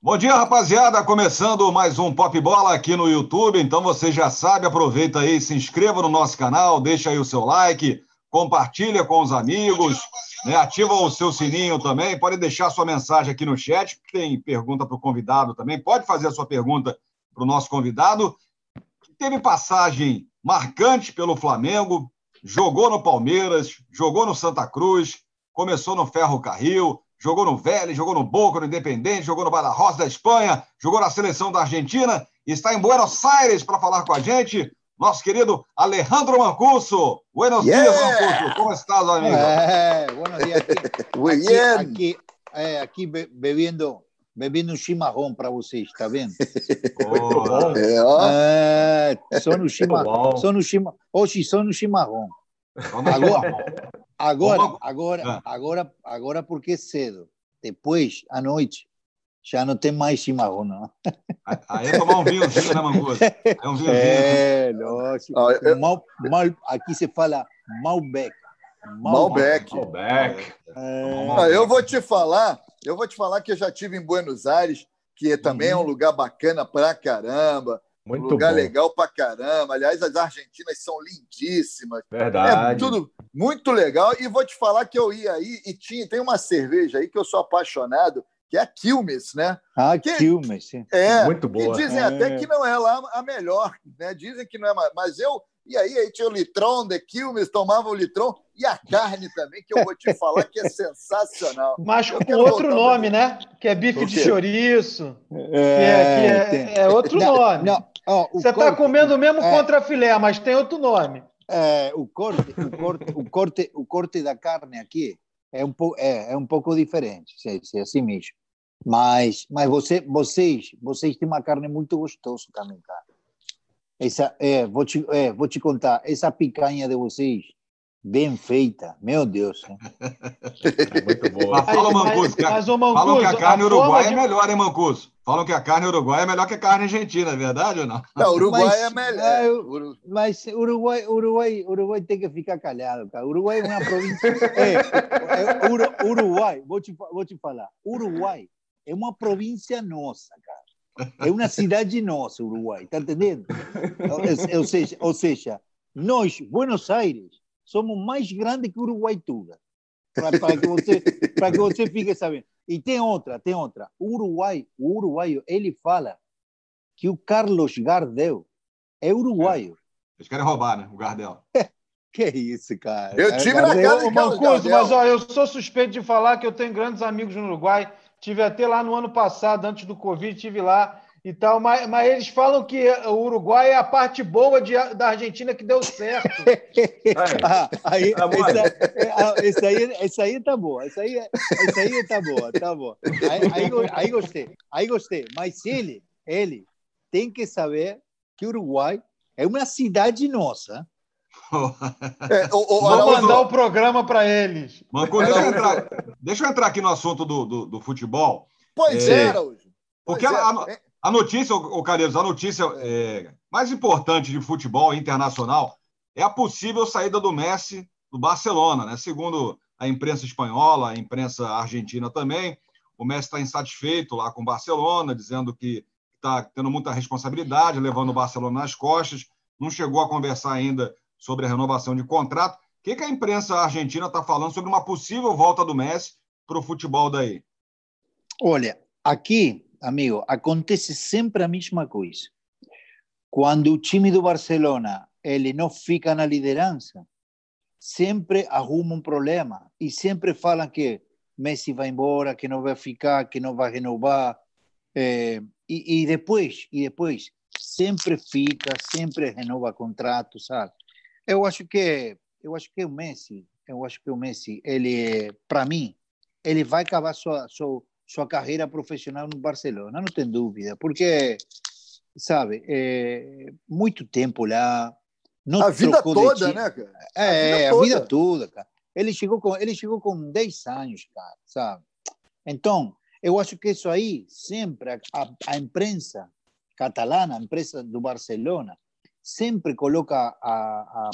Bom dia, rapaziada. Começando mais um Pop Bola aqui no YouTube. Então você já sabe, aproveita aí, se inscreva no nosso canal, deixa aí o seu like, compartilha com os amigos, né? ativa o seu sininho também. Pode deixar sua mensagem aqui no chat, tem pergunta para o convidado também. Pode fazer a sua pergunta para o nosso convidado. Teve passagem marcante pelo Flamengo, jogou no Palmeiras, jogou no Santa Cruz, começou no Ferro Carril, jogou no Vélez, jogou no Boca, no Independente, jogou no Badajoz da Espanha, jogou na seleção da Argentina e está em Buenos Aires para falar com a gente. Nosso querido Alejandro Mancuso. Buenos yeah. dias, Mancuso. Como estás, amigo? É, buenos dias. Aqui, bien. Aqui, é, aqui bebendo, bebendo um chimarrão para vocês, tá vendo? Oh, é, é, só no chimarrão. Só no chimarrão. Hoje só no chimarrão. Agora, agora, agora, ah. agora, agora porque é cedo. Depois, à noite, já não tem mais chimarrão, não. Aí é tomar um vinhozinho, né, Mangusto? É um vinhozinho. É, lógico. Ah, eu... mal, mal, aqui se fala Malbec. Malbec. Malbec. É... Ah, eu vou te falar, eu vou te falar que eu já tive em Buenos Aires, que também uhum. é um lugar bacana pra caramba. Muito um lugar bom. legal pra caramba. Aliás, as argentinas são lindíssimas. Verdade. É tudo muito legal. E vou te falar que eu ia aí e tinha, tem uma cerveja aí que eu sou apaixonado, que é a Quilmes, né? Ah, que, Quilmes, sim. É, muito boa. E dizem é. até que não é lá a melhor, né? Dizem que não é mais. Mas eu. E aí, aí tinha o litrão de Quilmes, tomava o litrão e a carne também, que eu vou te falar que é sensacional. Mas com outro nome, né? Que é bife de chouriço. É, é, é, é, outro não, nome. Não, oh, Você está comendo o mesmo é, contra filé, mas tem outro nome. É, o, corte, o, corte, o, corte, o corte da carne aqui é um, po, é, é um pouco diferente, se, se assim mesmo. Mas, mas você, vocês, vocês têm uma carne muito gostosa também, cara. Essa, é, vou, te, é, vou te contar, essa picanha de vocês, bem feita, meu Deus. É muito boa. Mas fala, Mancuso, que, mas, Mancuso, falam que a carne a uruguaia de... é melhor, hein, Mancuso? Falam que a carne uruguaia é melhor que a carne argentina, é verdade ou não? Não, Uruguai mas, é melhor. É, mas Uruguai, Uruguai, Uruguai tem que ficar calhado, cara. Uruguai é uma província. É, é, Uruguai, vou te, vou te falar. Uruguai é uma província nossa, cara. É uma cidade nossa, Uruguai, tá entendendo? Ou, ou, seja, ou seja, nós, Buenos Aires, somos mais grandes que Uruguaituba. Para que você, para que você fique sabendo. E tem outra, tem outra. O Uruguai, o uruguaio, ele fala que o Carlos Gardel é uruguaio. É. Eles querem roubar, né? O Gardel. que isso, cara. Eu tive Gardel, na casa de Mancuso, mas ó, eu sou suspeito de falar que eu tenho grandes amigos no Uruguai. Tive até lá no ano passado, antes do Covid, tive lá e tal, mas, mas eles falam que o Uruguai é a parte boa de, da Argentina que deu certo. ah, aí, esse, aí, esse aí tá boa, esse aí, esse aí tá boa, tá boa. Aí, aí, aí gostei, aí gostei. Mas ele, ele tem que saber que o Uruguai é uma cidade nossa. É, o, o, Vou mandar o programa para eles. Manco, deixa, eu entrar, deixa eu entrar aqui no assunto do, do, do futebol. Pois é, é Porque é. a, a notícia, o Carlos, a notícia é, mais importante de futebol internacional é a possível saída do Messi do Barcelona, né? Segundo a imprensa espanhola, a imprensa argentina também, o Messi está insatisfeito lá com o Barcelona, dizendo que está tendo muita responsabilidade, levando o Barcelona nas costas, não chegou a conversar ainda sobre a renovação de contrato. O que, que a imprensa argentina está falando sobre uma possível volta do Messi para o futebol daí? Olha, aqui amigo, acontece sempre a mesma coisa. Quando o time do Barcelona ele não fica na liderança, sempre arruma um problema e sempre falam que Messi vai embora, que não vai ficar, que não vai renovar. É, e, e, depois, e depois, sempre fica, sempre renova contrato, sabe? Eu acho que, eu acho que o Messi, eu acho que o Messi, ele, para mim, ele vai acabar sua, sua sua carreira profissional no Barcelona, não tem dúvida, porque, sabe, é, muito tempo lá. A vida toda, né, cara? É, a vida, a vida toda, cara. Ele chegou, com, ele chegou com 10 anos, cara, sabe? Então, eu acho que isso aí, sempre, a, a imprensa catalana, a imprensa do Barcelona, sempre coloca a, a,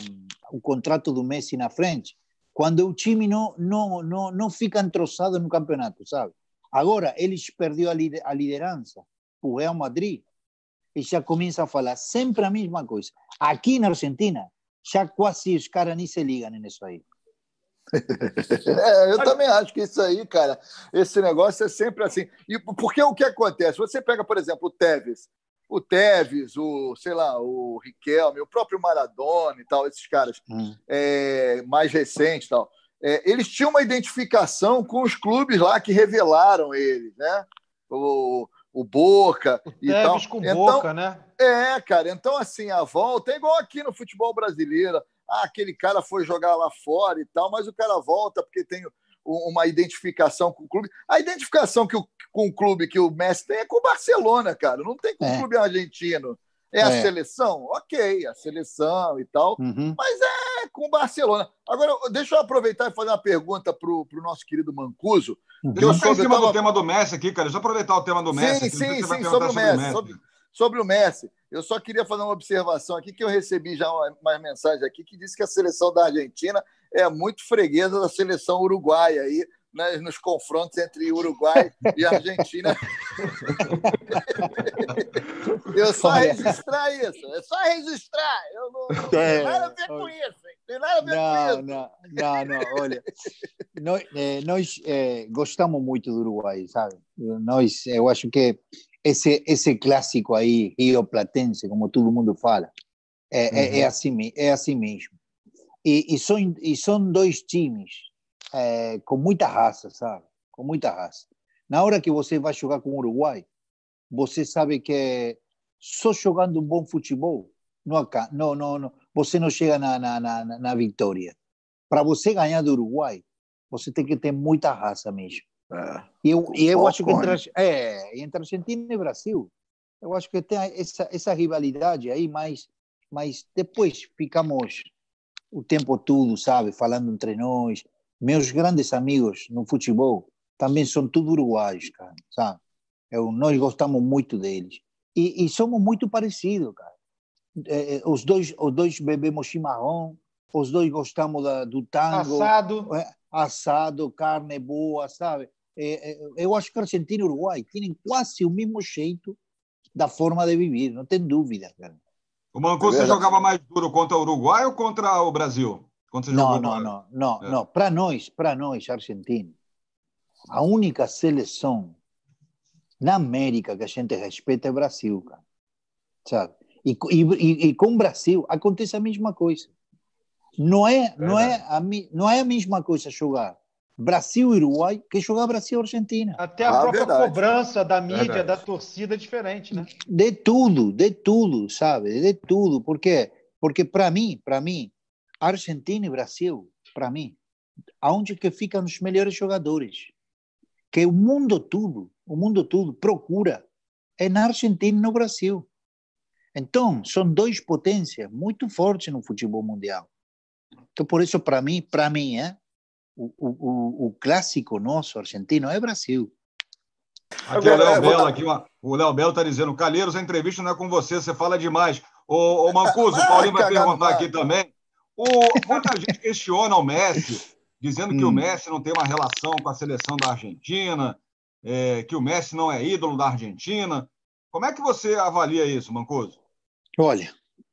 o contrato do Messi na frente, quando o time não, não, não, não fica entrosado no campeonato, sabe? Agora, eles perdeu a liderança o Real Madrid e já começa a falar sempre a mesma coisa. Aqui na Argentina, já quase os caras nem se ligam nisso aí. É, eu também acho que isso aí, cara, esse negócio é sempre assim. E porque o que acontece? Você pega, por exemplo, o Tevez, o Tevez, o, sei lá, o Riquelme, o próprio Maradona e tal, esses caras hum. é, mais recentes tal. É, eles tinham uma identificação com os clubes lá que revelaram eles, né? O, o Boca o e tal. com então, Boca, né? É, cara. Então, assim, a volta é igual aqui no futebol brasileiro ah, aquele cara foi jogar lá fora e tal, mas o cara volta porque tem uma identificação com o clube. A identificação que o, com o clube que o Messi tem é com o Barcelona, cara. Não tem com é. o clube argentino. É, é, a seleção? Ok, a seleção e tal, uhum. mas é com o Barcelona. Agora, deixa eu aproveitar e fazer uma pergunta para o nosso querido Mancuso. Uhum. Eu sou em cima tava... do tema do Messi aqui, cara. Deixa eu aproveitar o tema do Messi. Sim, aqui, sim, sim, sobre o Messi. Sobre, sobre o Messi. Eu só queria fazer uma observação aqui, que eu recebi já uma, mensagem aqui que disse que a seleção da Argentina é muito freguesa da seleção uruguaia aí, né, nos confrontos entre Uruguai e Argentina. eu só registrar isso, é só registrar. Eu não, não tenho nada a ver com isso? Tem nada a ver não, com isso. Não, não, não, olha, nós, é, nós é, gostamos muito do Uruguai, sabe? Nós, eu acho que esse, esse clássico aí, Rio Platense, como todo mundo fala, é, uhum. é, é, assim, é assim mesmo. E, e, são, e são dois times é, com muita raça, sabe? Com muita raça. Na hora que você vai jogar com o Uruguai, você sabe que só jogando um bom futebol, não, não, não, não você não chega na, na, na, na vitória. Para você ganhar do Uruguai, você tem que ter muita raça mesmo. É, e eu, e eu acho que entre, é, entre Argentina e Brasil, eu acho que tem essa, essa rivalidade aí, mas, mas depois ficamos o tempo todo, sabe, falando entre nós. Meus grandes amigos no futebol também são tudo uruguaios, cara, sabe? Eu, nós gostamos muito deles. E, e somos muito parecidos, cara. É, é os, dois, os dois bebemos chimarrão, os dois gostamos da, do tango. Assado. É, assado, carne boa, sabe? É, é, eu acho que Argentina e Uruguai têm quase o mesmo jeito da forma de viver, não tem dúvida, cara. O Mancuso é jogava mais duro contra o Uruguai ou contra o Brasil? não, não, não, não, é. não. Para nós, para nós, Argentina, a única seleção na América que a gente respeita é o Brasil, cara. Sabe? E, e, e com o Brasil acontece a mesma coisa. Não é, não é, a, não é a mesma coisa jogar Brasil e Uruguai que jogar Brasil e Argentina. Até a ah, própria verdade. cobrança da mídia, verdade. da torcida é diferente, né? De tudo, de tudo, sabe? De tudo. Por quê? Porque para mim, para mim, Argentina e Brasil, para mim, aonde que ficam os melhores jogadores? Que o mundo todo, o mundo todo procura é na Argentina e no Brasil. Então, são dois potências muito fortes no futebol mundial. Então, por isso, para mim, para mim, é, o, o, o clássico nosso argentino é Brasil. Aqui Agora, o Léo Belo, aqui, o Léo Belo está dizendo, Calheiros, a entrevista não é com você, você fala demais. Ô, ô Mancuso, o Paulinho vai perguntar aqui também. O, muita gente questiona o Messi, dizendo que hum. o Messi não tem uma relação com a seleção da Argentina, é, que o Messi não é ídolo da Argentina. Como é que você avalia isso, Mancuso? Olha,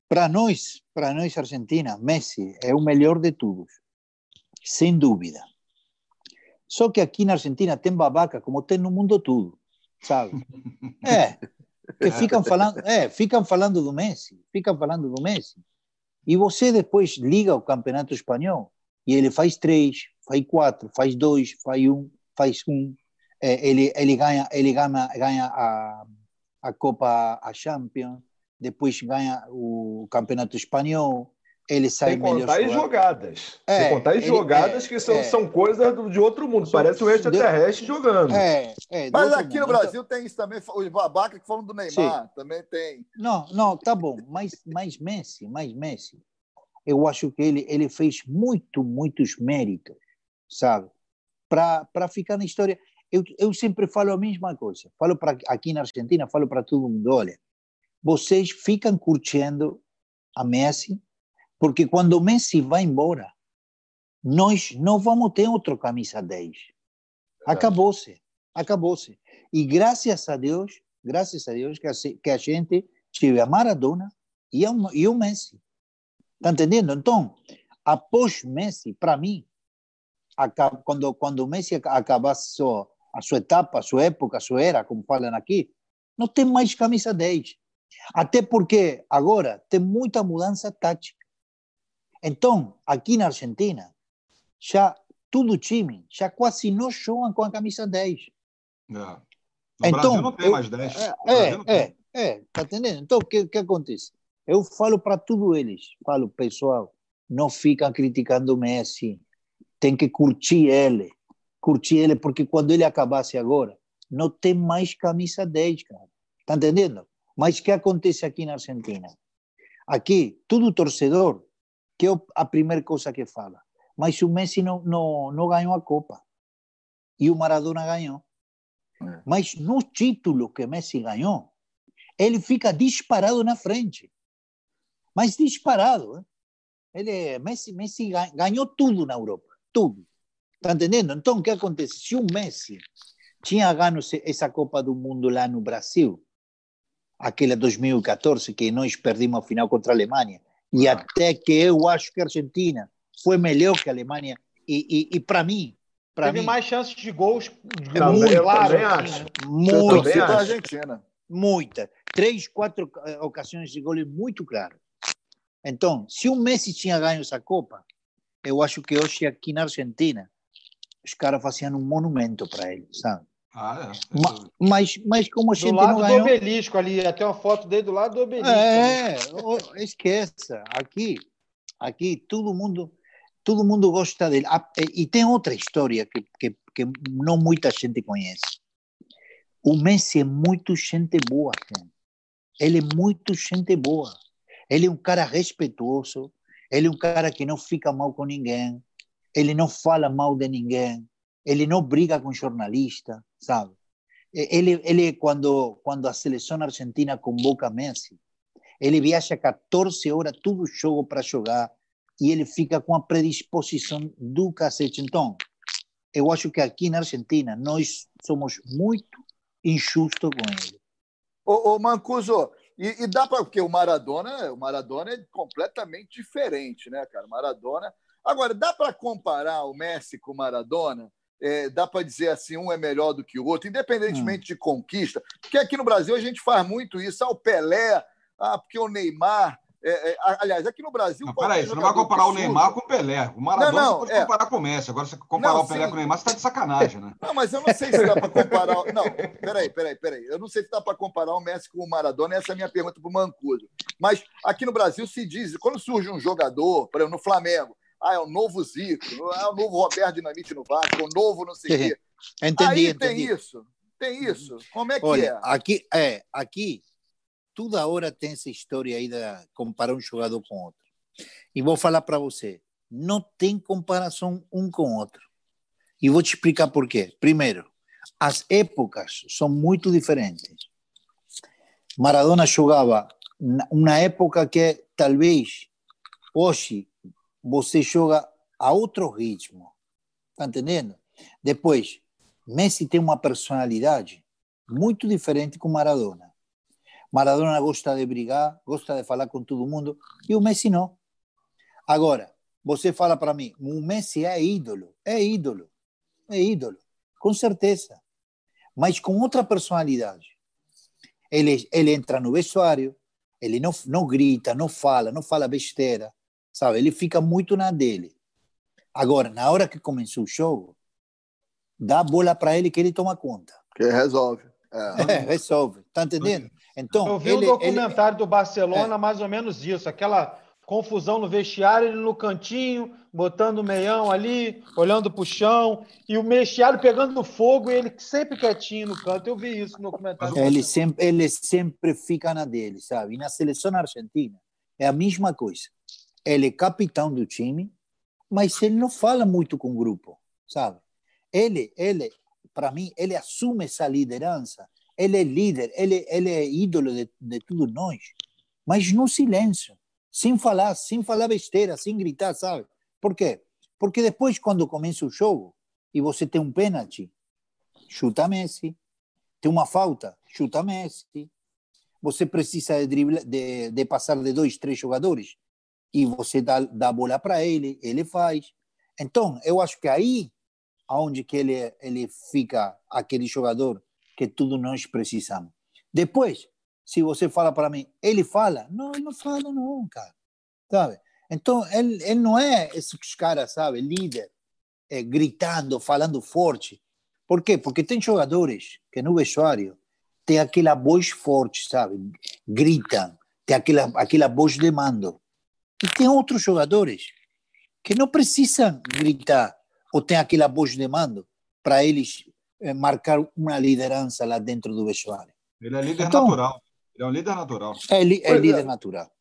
para nós, para nós Argentina, Messi é o melhor de todos sem dúvida. Só que aqui na Argentina tem babaca como tem no mundo todo, sabe? É, que ficam falando, é, ficam falando do Messi, ficam falando do Messi. E você depois liga o campeonato espanhol e ele faz três, faz quatro, faz dois, faz um, faz um. É, ele ele ganha ele ganha ganha a a Copa a Champions, depois ganha o campeonato espanhol, ele sai Sem contar as jogadas. É, Sem contar as jogadas é, que são, é, são coisas de outro mundo. Parece um extraterrestre jogando. É, é Mas aqui mundo. no Brasil tem isso também. Os babacas que falam do Neymar Sim. também tem. Não, não, tá bom. Mas, mas Messi, mas Messi, eu acho que ele, ele fez muito, muitos méritos, sabe? Para ficar na história. Eu, eu sempre falo a mesma coisa. Falo para aqui na Argentina, falo para todo mundo: olha, vocês ficam curtindo a Messi porque quando o Messi vai embora, nós não vamos ter outro camisa 10. Acabou-se. Acabou-se. E graças a Deus, graças a Deus que a, que a gente tive a Maradona e, a, e o Messi. Está entendendo? Então, após Messi, para mim, quando, quando Messi acabasse sua, a sua etapa, a sua época, a sua era, como falam aqui, não tem mais camisa 10. Até porque agora tem muita mudança tática. Então, aqui na Argentina, já todo time já quase não jogam com a camisa 10. É. No então, Brasil não tem eu, mais 10. É, é, é, é, tá entendendo? Então, o que, que acontece? Eu falo para todos eles, falo, pessoal, não fica criticando o Messi, tem que curtir ele, curtir ele, porque quando ele acabasse agora, não tem mais camisa 10, cara. Tá entendendo? Mas o que acontece aqui na Argentina? Aqui, todo torcedor, que é a primeira coisa que fala, mas o Messi não, não, não ganhou a Copa. E o Maradona ganhou. É. Mas no título que Messi ganhou, ele fica disparado na frente. Mas disparado. Hein? Ele, Messi, Messi ganhou tudo na Europa. Tudo. Está entendendo? Então, o que acontece? Se o Messi tinha ganho essa Copa do Mundo lá no Brasil, aquela 2014, que nós perdimos a final contra a Alemanha, e ah. até que eu acho que a Argentina foi melhor que a Alemanha, e, e, e para mim, Teve mim, mais chances de gols muito claro. Muito. Argentina. Muita. Três, quatro eh, ocasiões de gols muito claras. Então, se o Messi tinha ganho essa Copa, eu acho que hoje aqui na Argentina, os caras faziam um monumento para ele, sabe? Ah, é. Mas, mas como a gente do lado não ganhou... do obelisco ali, até uma foto dele do lado do obelisco. É, esqueça. Aqui, aqui todo mundo, todo mundo gosta dele. Ah, e tem outra história que, que, que não muita gente conhece. O Messi é muito gente boa, gente. Ele é muito gente boa. Ele é um cara respeitoso. Ele é um cara que não fica mal com ninguém. Ele não fala mal de ninguém ele não briga com jornalista, sabe? Ele, ele quando, quando a seleção argentina convoca Messi, ele viaja 14 horas, tudo jogo para jogar, e ele fica com a predisposição do cacete. Então, eu acho que aqui na Argentina nós somos muito injustos com ele. Ô, ô Mancuso, e, e dá para porque o Maradona, o Maradona é completamente diferente, né, cara? Maradona. Agora, dá para comparar o Messi com o Maradona? é, dá para dizer assim, um é melhor do que o outro, independentemente hum. de conquista. Porque aqui no Brasil a gente faz muito isso. Ah, o Pelé, ah, porque o Neymar. É, é, aliás, aqui no Brasil. Não, peraí, você não vai comparar o Neymar com o Pelé. O Maradona não, não, você pode é. comparar com o Messi. Agora, você comparar não, o Pelé sim. com o Neymar, você está de sacanagem, né? Não, mas eu não sei se dá para comparar. Não, peraí, peraí, peraí. Eu não sei se dá para comparar o Messi com o Maradona. Essa é a minha pergunta para o Mancuso. Mas aqui no Brasil se diz, quando surge um jogador, por exemplo, no Flamengo, ah, é o novo Zico, é o novo Roberto Dinamite no Vasco, é o novo não sei o quê. Entendi, Aí entendi. tem isso, tem isso. Como é que Olha, é? Aqui, é, aqui, toda hora tem essa história aí de comparar um jogador com outro. E vou falar para você, não tem comparação um com outro. E vou te explicar por quê. Primeiro, as épocas são muito diferentes. Maradona jogava na época que talvez hoje você joga a outro ritmo. Tá entendendo? Depois, Messi tem uma personalidade muito diferente com Maradona. Maradona gosta de brigar, gosta de falar com todo mundo, e o Messi não. Agora, você fala para mim, o Messi é ídolo, é ídolo, é ídolo, com certeza, mas com outra personalidade. Ele, ele entra no vestuário, ele não, não grita, não fala, não fala besteira, sabe? Ele fica muito na dele. Agora, na hora que começou o jogo, dá a bola para ele que ele toma conta. Que resolve. É, é resolve. Tá entendendo? Então, Eu vi ele, um documentário ele... do Barcelona, é. mais ou menos isso, aquela confusão no vestiário, ele no cantinho, botando o meião ali, olhando para o chão, e o vestiário pegando fogo, e ele sempre quietinho no canto. Eu vi isso no documentário. Ele sempre, ele sempre fica na dele, sabe? E na seleção argentina é a mesma coisa ele é capitão do time, mas ele não fala muito com o grupo, sabe? Ele, ele, para mim, ele assume essa liderança. Ele é líder, ele, ele é ídolo de, de todos nós, mas no silêncio, sem falar, sem falar besteira, sem gritar, sabe? Por quê? Porque depois, quando começa o jogo e você tem um pênalti, chuta Messi. Tem uma falta, chuta Messi. Você precisa de, dribla, de, de passar de dois, três jogadores e você dá, dá a bola para ele, ele faz. Então, eu acho que aí aonde que ele, ele fica aquele jogador que tudo nós precisamos. Depois, se você fala para mim, ele fala? Não, ele não fala não, cara. Sabe? Então, ele, ele não é esses caras, sabe, líder, é, gritando, falando forte. Por quê? Porque tem jogadores que no vestuário tem aquela voz forte, sabe? Gritam, tem aquela, aquela voz de mando. E tem outros jogadores que não precisam gritar ou tem aquela voz de mando para eles marcar uma liderança lá dentro do vestuário. Ele é líder então, natural. Ele é um líder natural. É, é líder é. natural.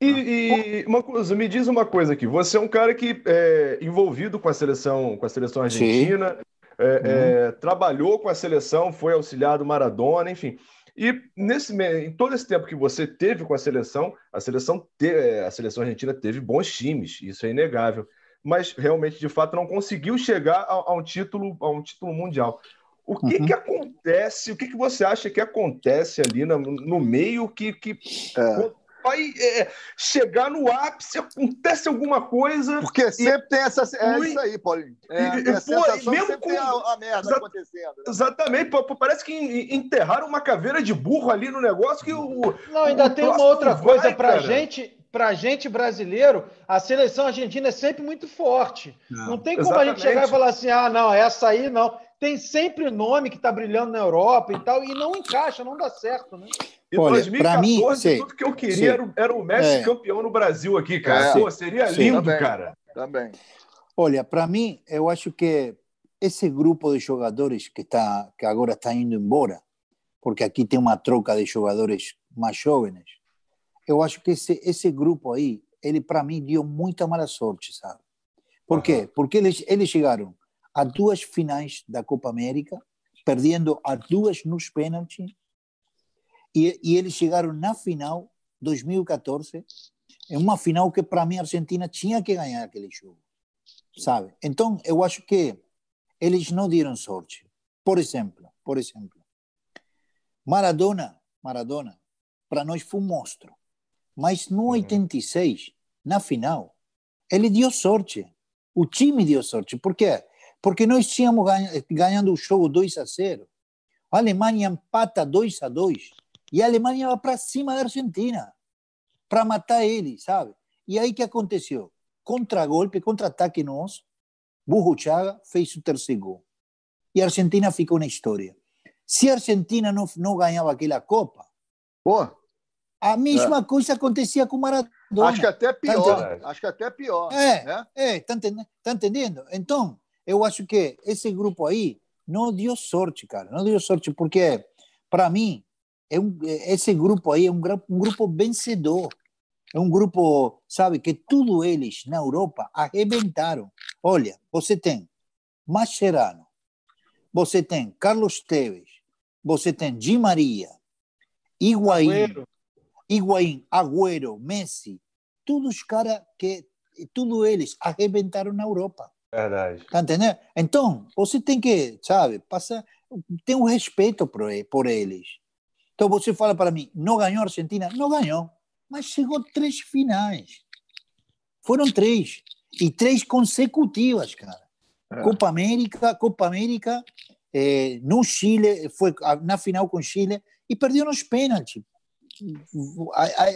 E, e, uma coisa, me diz uma coisa aqui. Você é um cara que é envolvido com a seleção, com a seleção argentina, é, uhum. é, trabalhou com a seleção, foi auxiliar do Maradona, enfim. E nesse, em todo esse tempo que você teve com a seleção, a seleção, te, é, a seleção argentina teve bons times, isso é inegável. Mas realmente, de fato, não conseguiu chegar a, a um título, a um título mundial. O que, uhum. que acontece? O que, que você acha que acontece ali no, no meio que, que é vai é, chegar no ápice, acontece alguma coisa. Porque sempre e... tem essa. É isso aí, Paulinho. É, e, pô, mesmo com... a, a merda Exa... acontecendo. Né? Exatamente, pô, parece que enterraram uma caveira de burro ali no negócio que o. Não, ainda o tem uma outra coisa para gente. Para gente brasileiro, a seleção argentina é sempre muito forte. Não, não tem como exatamente. a gente chegar e falar assim: ah, não, essa aí não. Tem sempre nome que está brilhando na Europa e tal, e não encaixa, não dá certo, né? Em Olha, 2014, mim, sei, tudo que eu queria era, era, o Messi é. campeão no Brasil aqui, cara. É. Pô, seria sim, lindo, também, cara. Também. Olha, para mim, eu acho que esse grupo de jogadores que, está, que agora está indo embora, porque aqui tem uma troca de jogadores mais jovens, eu acho que esse, esse grupo aí, ele para mim deu muita mala sorte, sabe? Por uhum. quê? Porque eles, eles chegaram a duas finais da Copa América, perdendo as duas nos pênaltis, e, e eles chegaram na final 2014, em uma final que para mim a Argentina tinha que ganhar aquele jogo, sabe? Então eu acho que eles não deram sorte. Por exemplo, por exemplo, Maradona, Maradona, para nós foi um monstro, mas no 86, uhum. na final, ele deu sorte. O time deu sorte. Por quê? Porque nós tínhamos ganhando o jogo 2 a 0. A Alemanha empata 2 a 2 e a Alemanha vai para cima da Argentina para matar ele, sabe? E aí que aconteceu? Contra-golpe, contra-ataque nosso, Burro Chaga fez o terceiro gol. E a Argentina ficou na história. Se a Argentina não, não ganhava aquela Copa, Pô. a mesma é. coisa acontecia com o Maradona. Acho que até pior. Tá Acho que até pior. É, né? é tá, entendendo, tá entendendo? Então, eu acho que esse grupo aí não deu sorte, cara. Não deu sorte, porque, para mim, é um, esse grupo aí é um, um grupo vencedor. É um grupo, sabe, que tudo eles na Europa arrebentaram. Olha, você tem Mascherano, você tem Carlos Teves, você tem Di Maria, Higuaín, Agüero. Higuaín, Agüero, Messi, todos os caras que, tudo eles arrebentaram na Europa. Verdade. Tá entendendo? Então, você tem que, sabe, passar, ter um respeito por, por eles. Então você fala para mim, não ganhou a Argentina? Não ganhou, mas chegou três finais. Foram três. E três consecutivas, cara. É. Copa América, Copa América, eh, no Chile, foi na final com Chile, e perdeu nos pênaltis.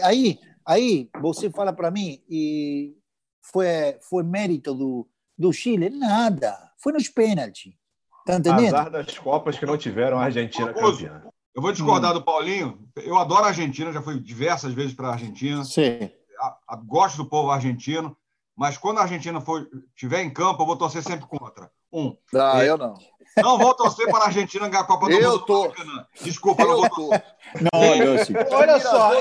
Aí, aí você fala para mim, e foi, foi mérito do, do Chile? Nada. Foi nos pênaltis. Tá entendendo? Azar das Copas que não tiveram a Argentina campeã. Eu vou discordar hum. do Paulinho. Eu adoro a Argentina, já fui diversas vezes para a Argentina. Sim. A, a, gosto do povo argentino, mas quando a Argentina for, estiver em campo, eu vou torcer sempre contra. Um. Ah, é, eu não. Não vou torcer para a Argentina ganhar a Copa do eu Mundo. Tô. Desculpa, eu, eu não vou. Não, Olha só,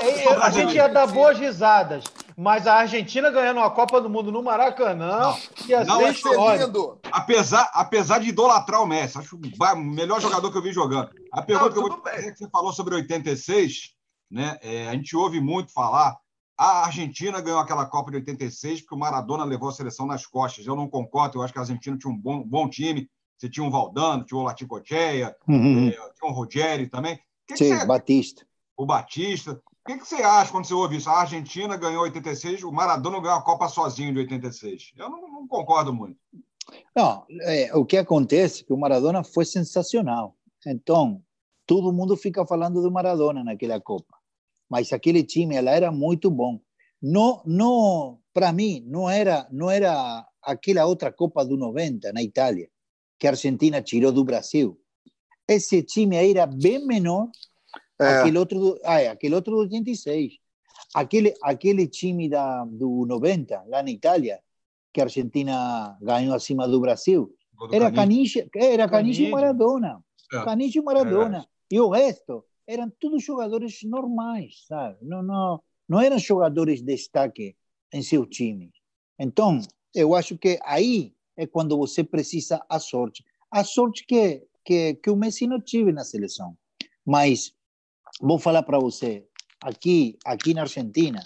a gente ia dar boas risadas, mas a Argentina ganhando a Copa do Mundo no Maracanã ia não, ser histórico. Apesar, apesar de idolatrar o Messi, acho o melhor jogador que eu vi jogando. A pergunta não, que eu vou fazer é que você falou sobre 86, né? É, a gente ouve muito falar. A Argentina ganhou aquela Copa de 86 porque o Maradona levou a seleção nas costas. Eu não concordo, eu acho que a Argentina tinha um bom, bom time Você tinha um Valdano, tinha o Laticocheia, uhum. tinha um Rogério também. Que Sim, que você... Batista. O Batista. O que, que você acha quando você ouve isso? A Argentina ganhou 86, o Maradona ganhou a Copa sozinho de 86. Eu não, não concordo muito. Não, é, o que acontece é que o Maradona foi sensacional. Então, todo mundo fica falando do Maradona naquela Copa. Mas aquele time ela era muito bom. Não, não, para mim, não era, não era aquela outra Copa do 90 na Itália, que a Argentina tirou do Brasil. Esse time aí era bem menor é. aquele outro, ah, é, aquele outro do 86. Aquele, aquele time da, do 90, lá na Itália, que a Argentina ganhou acima do Brasil, era Caniche, era Caniche e Maradona. É. Caniche e Maradona. É. E o resto eram todos jogadores normais, sabe? Não, não, não eram jogadores de destaque em seu time. Então, eu acho que aí é quando você precisa a sorte. A sorte que, que, que o Messi não tive na seleção. Mas vou falar para você, aqui, aqui na Argentina,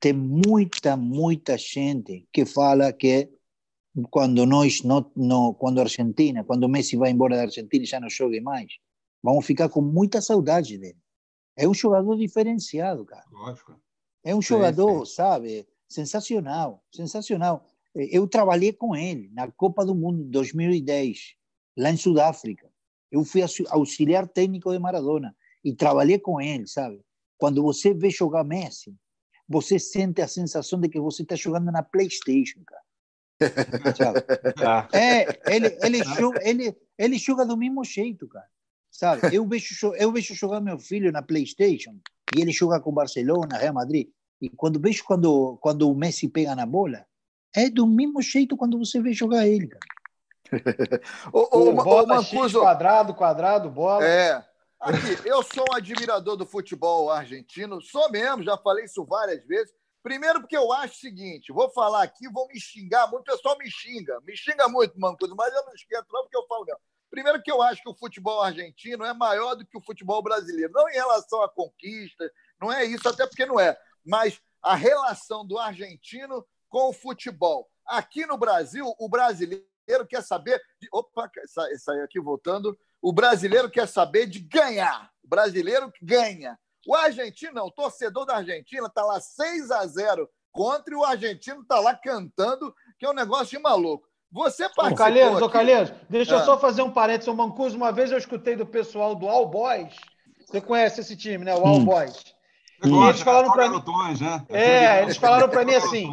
tem muita, muita gente que fala que quando nós não, não quando a Argentina, quando o Messi vai embora da Argentina já não jogue mais, vamos ficar com muita saudade dele. É um jogador diferenciado, cara. Lógico. É um jogador, sim, sim. sabe, sensacional, sensacional. Eu trabalhei com ele na Copa do Mundo 2010, lá em Sudáfrica. Eu fui auxiliar técnico de Maradona e trabalhei com ele, sabe? Quando você vê jogar Messi, você sente a sensação de que você está jogando na PlayStation, cara. é, ele, ele, joga, ele, ele joga do mesmo jeito, cara. Sabe? Eu vejo, eu vejo jogar meu filho na PlayStation e ele joga com Barcelona, Real Madrid. E quando vejo quando, quando o Messi pega na bola, é do mesmo jeito quando você vê jogar ele, cara. o, o, o, o Mancuso... quadrado, quadrado, bola. É. Aqui, eu sou um admirador do futebol argentino, sou mesmo, já falei isso várias vezes. Primeiro, porque eu acho o seguinte: vou falar aqui, vou me xingar muito, o pessoal me xinga, me xinga muito, Mancuso, mas eu não esquento, não, porque eu falo mesmo. Primeiro, que eu acho que o futebol argentino é maior do que o futebol brasileiro, não em relação à conquista, não é isso, até porque não é, mas a relação do argentino com o futebol. Aqui no Brasil, o brasileiro quer saber. De... Opa, essa aí aqui voltando. O brasileiro quer saber de ganhar. O brasileiro ganha. O argentino, não, o torcedor da Argentina está lá 6 a 0 contra e o argentino está lá cantando, que é um negócio de maluco. Você participou. Ô, Calheiros, aqui... ô Calheiros, deixa ah. eu só fazer um parênteses, o Mancuso. Uma vez eu escutei do pessoal do All Boys. Você conhece esse time, né? O All hum. Boys. E eles falaram para mim. Né? É, eles falaram para mim assim: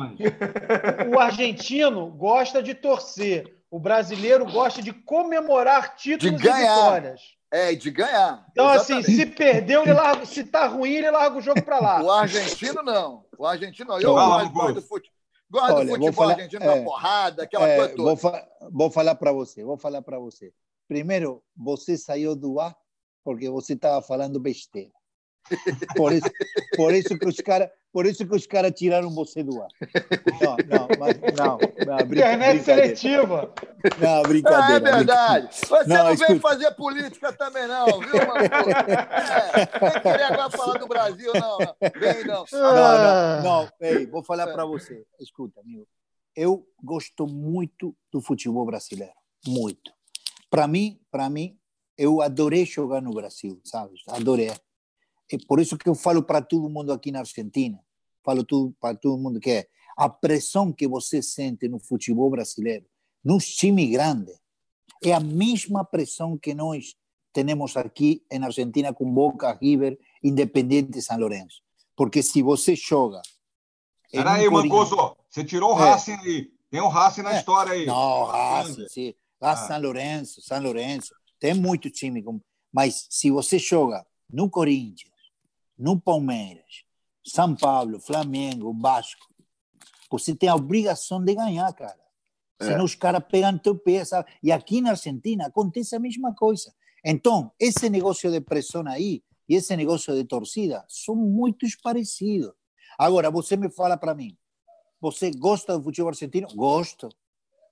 o argentino gosta de torcer, o brasileiro gosta de comemorar títulos de ganhar. e vitórias. É, de ganhar. Então, Exatamente. assim, se perdeu, ele larga, se tá ruim, ele larga o jogo para lá. O argentino não. O argentino não. Eu gosto do futebol. Gosto Olha, do futebol falar, argentino é, porrada, aquela é, coisa toda. Vou, fa vou falar para você, vou falar para você. Primeiro, você saiu do ar porque você estava falando besteira. Por isso, por isso que os caras por isso que os caras tiraram você do ar. Não, não, mas, não, não Internet seletiva. Não, brincadeira. é verdade. Você não, não escuta. vem fazer política também, não, viu, mano? É, nem querer agora falar do Brasil, não. Vem, não. Não, não, não. Ei, vou falar para você. Escuta, amigo. Eu gosto muito do futebol brasileiro. Muito. Para mim, para mim, eu adorei jogar no Brasil, sabe? Adorei. É por isso que eu falo para todo mundo aqui na Argentina, falo tudo, para todo mundo que é a pressão que você sente no futebol brasileiro, nos times grandes, é a mesma pressão que nós temos aqui na Argentina com Boca, River, Independente São Lourenço. Porque se você joga. Peraí, um Mancoso, você tirou o é. Racing aí. Tem um Racing na é. história aí. Não, Racing, sim. Racing ah. São Lourenço, São Lourenço. Tem muito time. Mas se você joga no Corinthians, no Palmeiras, São Paulo, Flamengo, Vasco, você tem a obrigação de ganhar, cara. É. Senão os caras pegam teu pé, sabe? E aqui na Argentina acontece a mesma coisa. Então, esse negócio de pressão aí e esse negócio de torcida são muito parecidos. Agora, você me fala para mim, você gosta do futebol argentino? Gosto.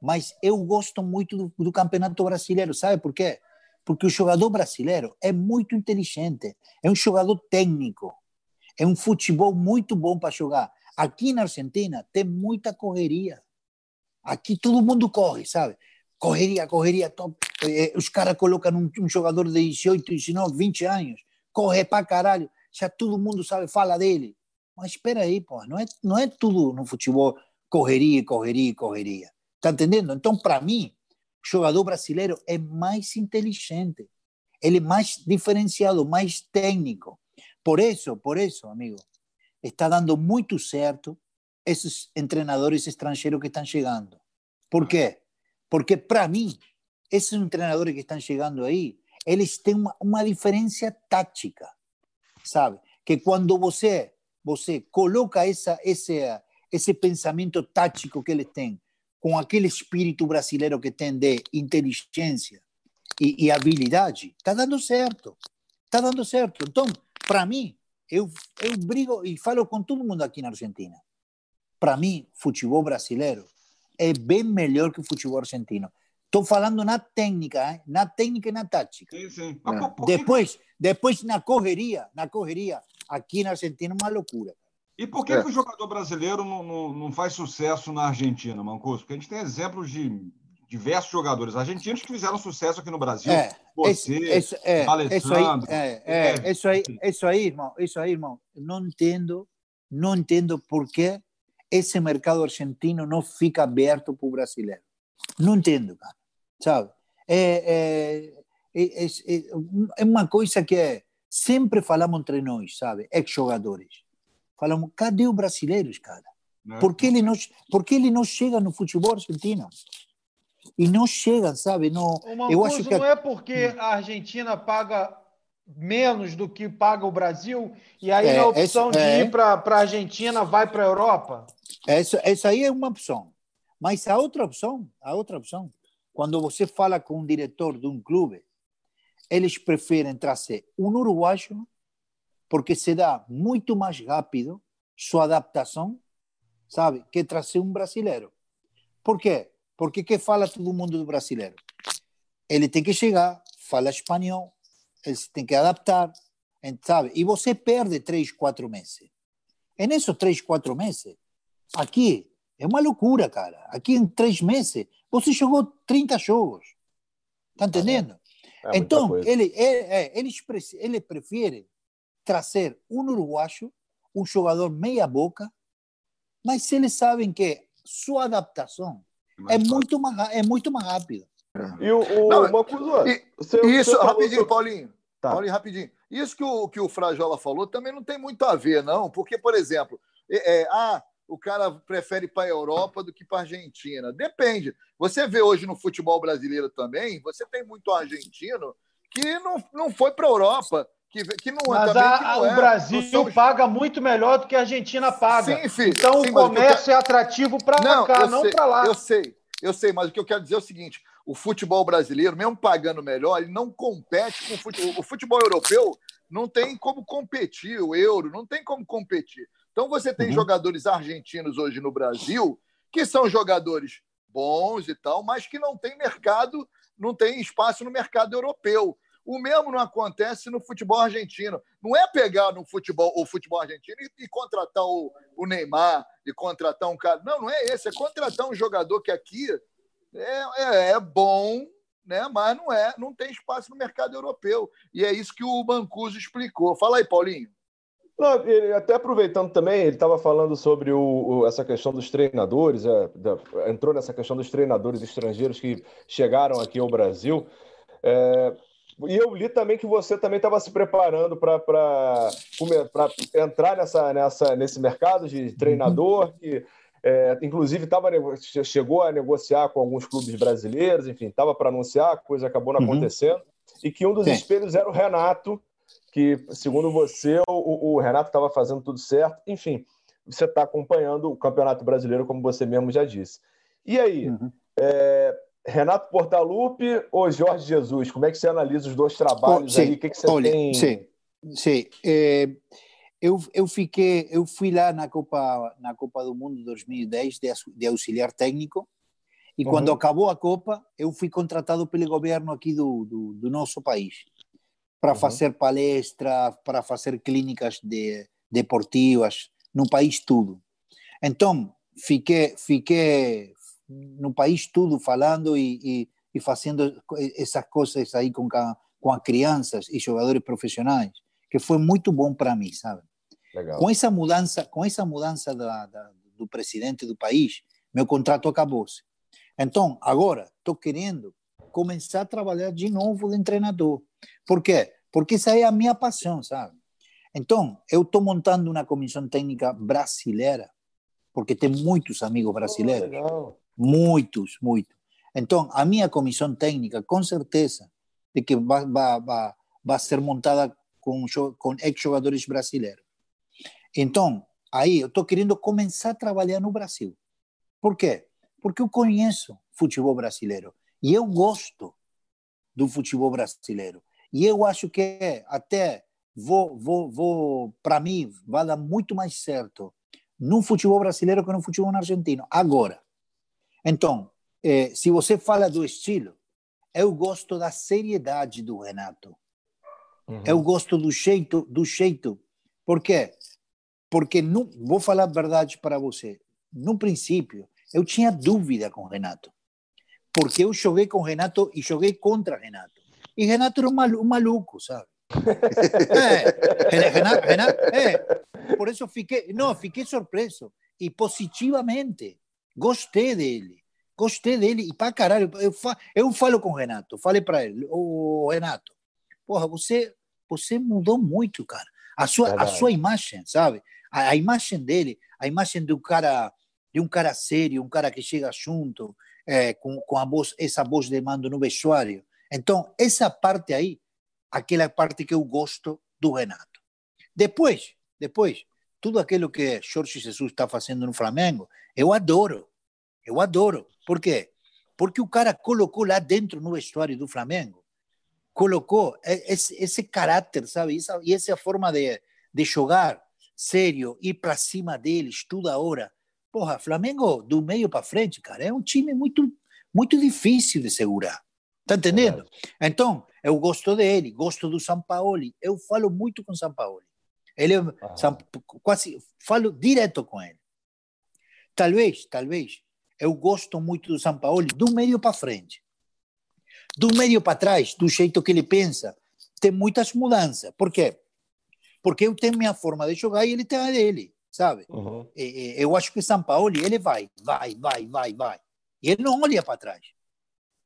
Mas eu gosto muito do, do campeonato brasileiro, sabe por quê? Porque o jogador brasileiro é muito inteligente, é um jogador técnico, é um futebol muito bom para jogar. Aqui na Argentina tem muita correria. Aqui todo mundo corre, sabe? correria, correria, top. Eh, os caras colocam um, um, jogador de 18, 19, 20 anos, corre para caralho, já todo mundo sabe, fala dele. Mas espera aí, pô, não é, não é tudo no futebol correria, correria, correria. Tá entendendo? Então, para mim, jogador brasileiro é mais inteligente, ele é mais diferenciado, mais técnico. Por isso, por isso, amigo, está dando muito certo esses treinadores estrangeiros que estão chegando. Por quê? Porque, para mim, esses treinadores que estão chegando aí, eles têm uma, uma diferença tática, sabe? Que quando você você coloca essa, esse, esse pensamento tático que eles têm com aquele espírito brasileiro que tem de inteligência e, e habilidade, está dando certo. Está dando certo. Então, para mim, eu, eu brigo e falo com todo mundo aqui na Argentina. Para mim, futebol brasileiro é bem melhor que o futebol argentino. Estou falando na técnica, hein? na técnica e na tática. Sim, sim. É. Depois, depois na correria, na correria, aqui na Argentina é uma loucura. E por que, é. que o jogador brasileiro não, não, não, faz sucesso na Argentina, Mancuso? Porque a gente tem exemplos de diversos jogadores argentinos que fizeram sucesso aqui no Brasil. É, Você, esse, esse, é, Alessandro. Isso aí, é, é, é, isso, aí, isso aí, irmão, isso aí, irmão. Não entendo, não entendo por que esse mercado argentino não fica aberto para o brasileiro. Não entendo, cara. Sabe? É, é, é, é, é uma coisa que é, sempre falamos entre nós, sabe? Ex-jogadores. Falamos, cadê os brasileiros, cara? Né? Por que ele não, por que ele não chega no futebol argentino? E não chega, sabe? Não, eu acho que não é porque a Argentina paga menos do que paga o Brasil e aí é, na opção essa, de é, ir para a Argentina vai para a Europa? Essa, essa aí é uma opção. Mas a outra opção, a outra opção, quando você fala com um diretor de um clube, eles preferem trazer um uruguaio porque se dá muito mais rápido sua adaptação, sabe, que trazer um brasileiro. Por quê? Porque que fala todo mundo do brasileiro? Ele tem que chegar, fala espanhol, ele tem que adaptar, sabe? E você perde três, quatro meses. E nesses três, quatro meses, aqui é uma loucura, cara. Aqui em três meses, você jogou 30 jogos. Tá entendendo? É então, ele, é, ele, ele prefere trazer um uruguaio, um jogador meia-boca, mas eles sabem que sua adaptação é muito mais, é muito mais rápida. E o, o Não, Mancuso, e, você, isso, você rapidinho, Paulinho. Tá. Paulinho, rapidinho. Isso que o, que o Frajola falou também não tem muito a ver, não, porque, por exemplo, é, é, ah, o cara prefere ir para a Europa do que para a Argentina. Depende. Você vê hoje no futebol brasileiro também, você tem muito argentino que não, não foi para a Europa. Que, que não, mas a, não o é. Brasil somos... paga muito melhor do que a Argentina paga. Sim, filho, então sim, o comércio quero... é atrativo para cá, não para lá. Eu sei, eu sei, mas o que eu quero dizer é o seguinte: o futebol brasileiro, mesmo pagando melhor, ele não compete com o futebol. O futebol europeu não tem como competir, o euro não tem como competir. Então você tem uhum. jogadores argentinos hoje no Brasil que são jogadores bons e tal, mas que não tem mercado, não tem espaço no mercado europeu. O mesmo não acontece no futebol argentino. Não é pegar no futebol o futebol argentino e, e contratar o, o, Neymar e contratar um cara. Não, não é esse. É contratar um jogador que aqui é, é, é bom, né? Mas não é, não tem espaço no mercado europeu. E é isso que o Mancuso explicou. Fala aí, Paulinho. Não, ele, até aproveitando também, ele estava falando sobre o, o, essa questão dos treinadores, é, da, entrou nessa questão dos treinadores estrangeiros que chegaram aqui ao Brasil. É, e eu li também que você também estava se preparando para entrar nessa, nessa, nesse mercado de treinador, que é, inclusive tava, chegou a negociar com alguns clubes brasileiros, enfim, estava para anunciar, a coisa acabou não uhum. acontecendo, e que um dos Sim. espelhos era o Renato, que, segundo você, o, o Renato estava fazendo tudo certo. Enfim, você está acompanhando o Campeonato Brasileiro, como você mesmo já disse. E aí, uhum. é, Renato Portaluppi ou Jorge Jesus? Como é que você analisa os dois trabalhos oh, aí? O que, que você Olha, tem? Sim, sim. É, eu, eu fiquei, eu fui lá na Copa na Copa do Mundo 2010 de, de auxiliar técnico e uhum. quando acabou a Copa eu fui contratado pelo governo aqui do, do, do nosso país para uhum. fazer palestras, para fazer clínicas de, deportivas no país tudo. Então fiquei fiquei no país tudo falando e, e, e fazendo essas coisas aí com, com as crianças e jogadores profissionais, que foi muito bom para mim, sabe? Legal. Com essa mudança, com essa mudança da, da, do presidente do país, meu contrato acabou-se. Então, agora, estou querendo começar a trabalhar de novo de treinador. Por quê? Porque essa é a minha paixão, sabe? Então, eu estou montando uma comissão técnica brasileira, porque tem muitos amigos brasileiros. Oh, muitos, muitos. Então, a minha comissão técnica, com certeza, de que vai, vai, vai, vai ser montada com, com ex-jogadores brasileiros. Então, aí eu estou querendo começar a trabalhar no Brasil. Por quê? Porque eu conheço futebol brasileiro e eu gosto do futebol brasileiro. E eu acho que até vou, vou, vou para mim, vai dar muito mais certo no futebol brasileiro que no futebol argentino. Agora, então, eh, se você fala do estilo, eu gosto da seriedade do Renato. Uhum. Eu gosto do jeito, do jeito. Por quê? Porque não, vou falar a verdade para você. No princípio, eu tinha dúvida com o Renato. Porque eu joguei com o Renato e joguei contra o Renato. E Renato era um, maluco, um maluco sabe? é, Renato, Renato, é, por isso fiquei, não, fiquei surpreso. E positivamente. Gostei dele. Gostei dele. E para caralho, eu, eu falo com o Renato. Falei para ele, o Renato, porra, você, você mudou muito, cara. A sua, a sua imagem, sabe? A, a imagem dele, a imagem do cara de um cara sério, um cara que chega junto, é, com, com a voz, essa voz de mando no vestuário. Então, essa parte aí, aquela parte que eu gosto do Renato. Depois, depois, tudo aquilo que Jorge Jesus está fazendo no Flamengo, eu adoro. Eu adoro. Por quê? Porque o cara colocou lá dentro no vestuário do Flamengo, colocou esse, esse caráter, sabe? Essa, e essa forma de, de jogar sério, ir para cima deles toda hora. Porra, Flamengo do meio para frente, cara, é um time muito, muito difícil de segurar. Tá entendendo? Então, eu gosto dele, gosto do São Paulo. Eu falo muito com o São Paulo. Ele é, São, quase falo direto com ele. Talvez, talvez, eu gosto muito do São Paulo do meio para frente. Do meio para trás, do jeito que ele pensa, tem muitas mudanças. Por quê? Porque eu tenho minha forma de jogar e ele tem a dele sabe? Uhum. Eu acho que Paulo, ele vai, vai, vai, vai, vai. E ele não olha para trás.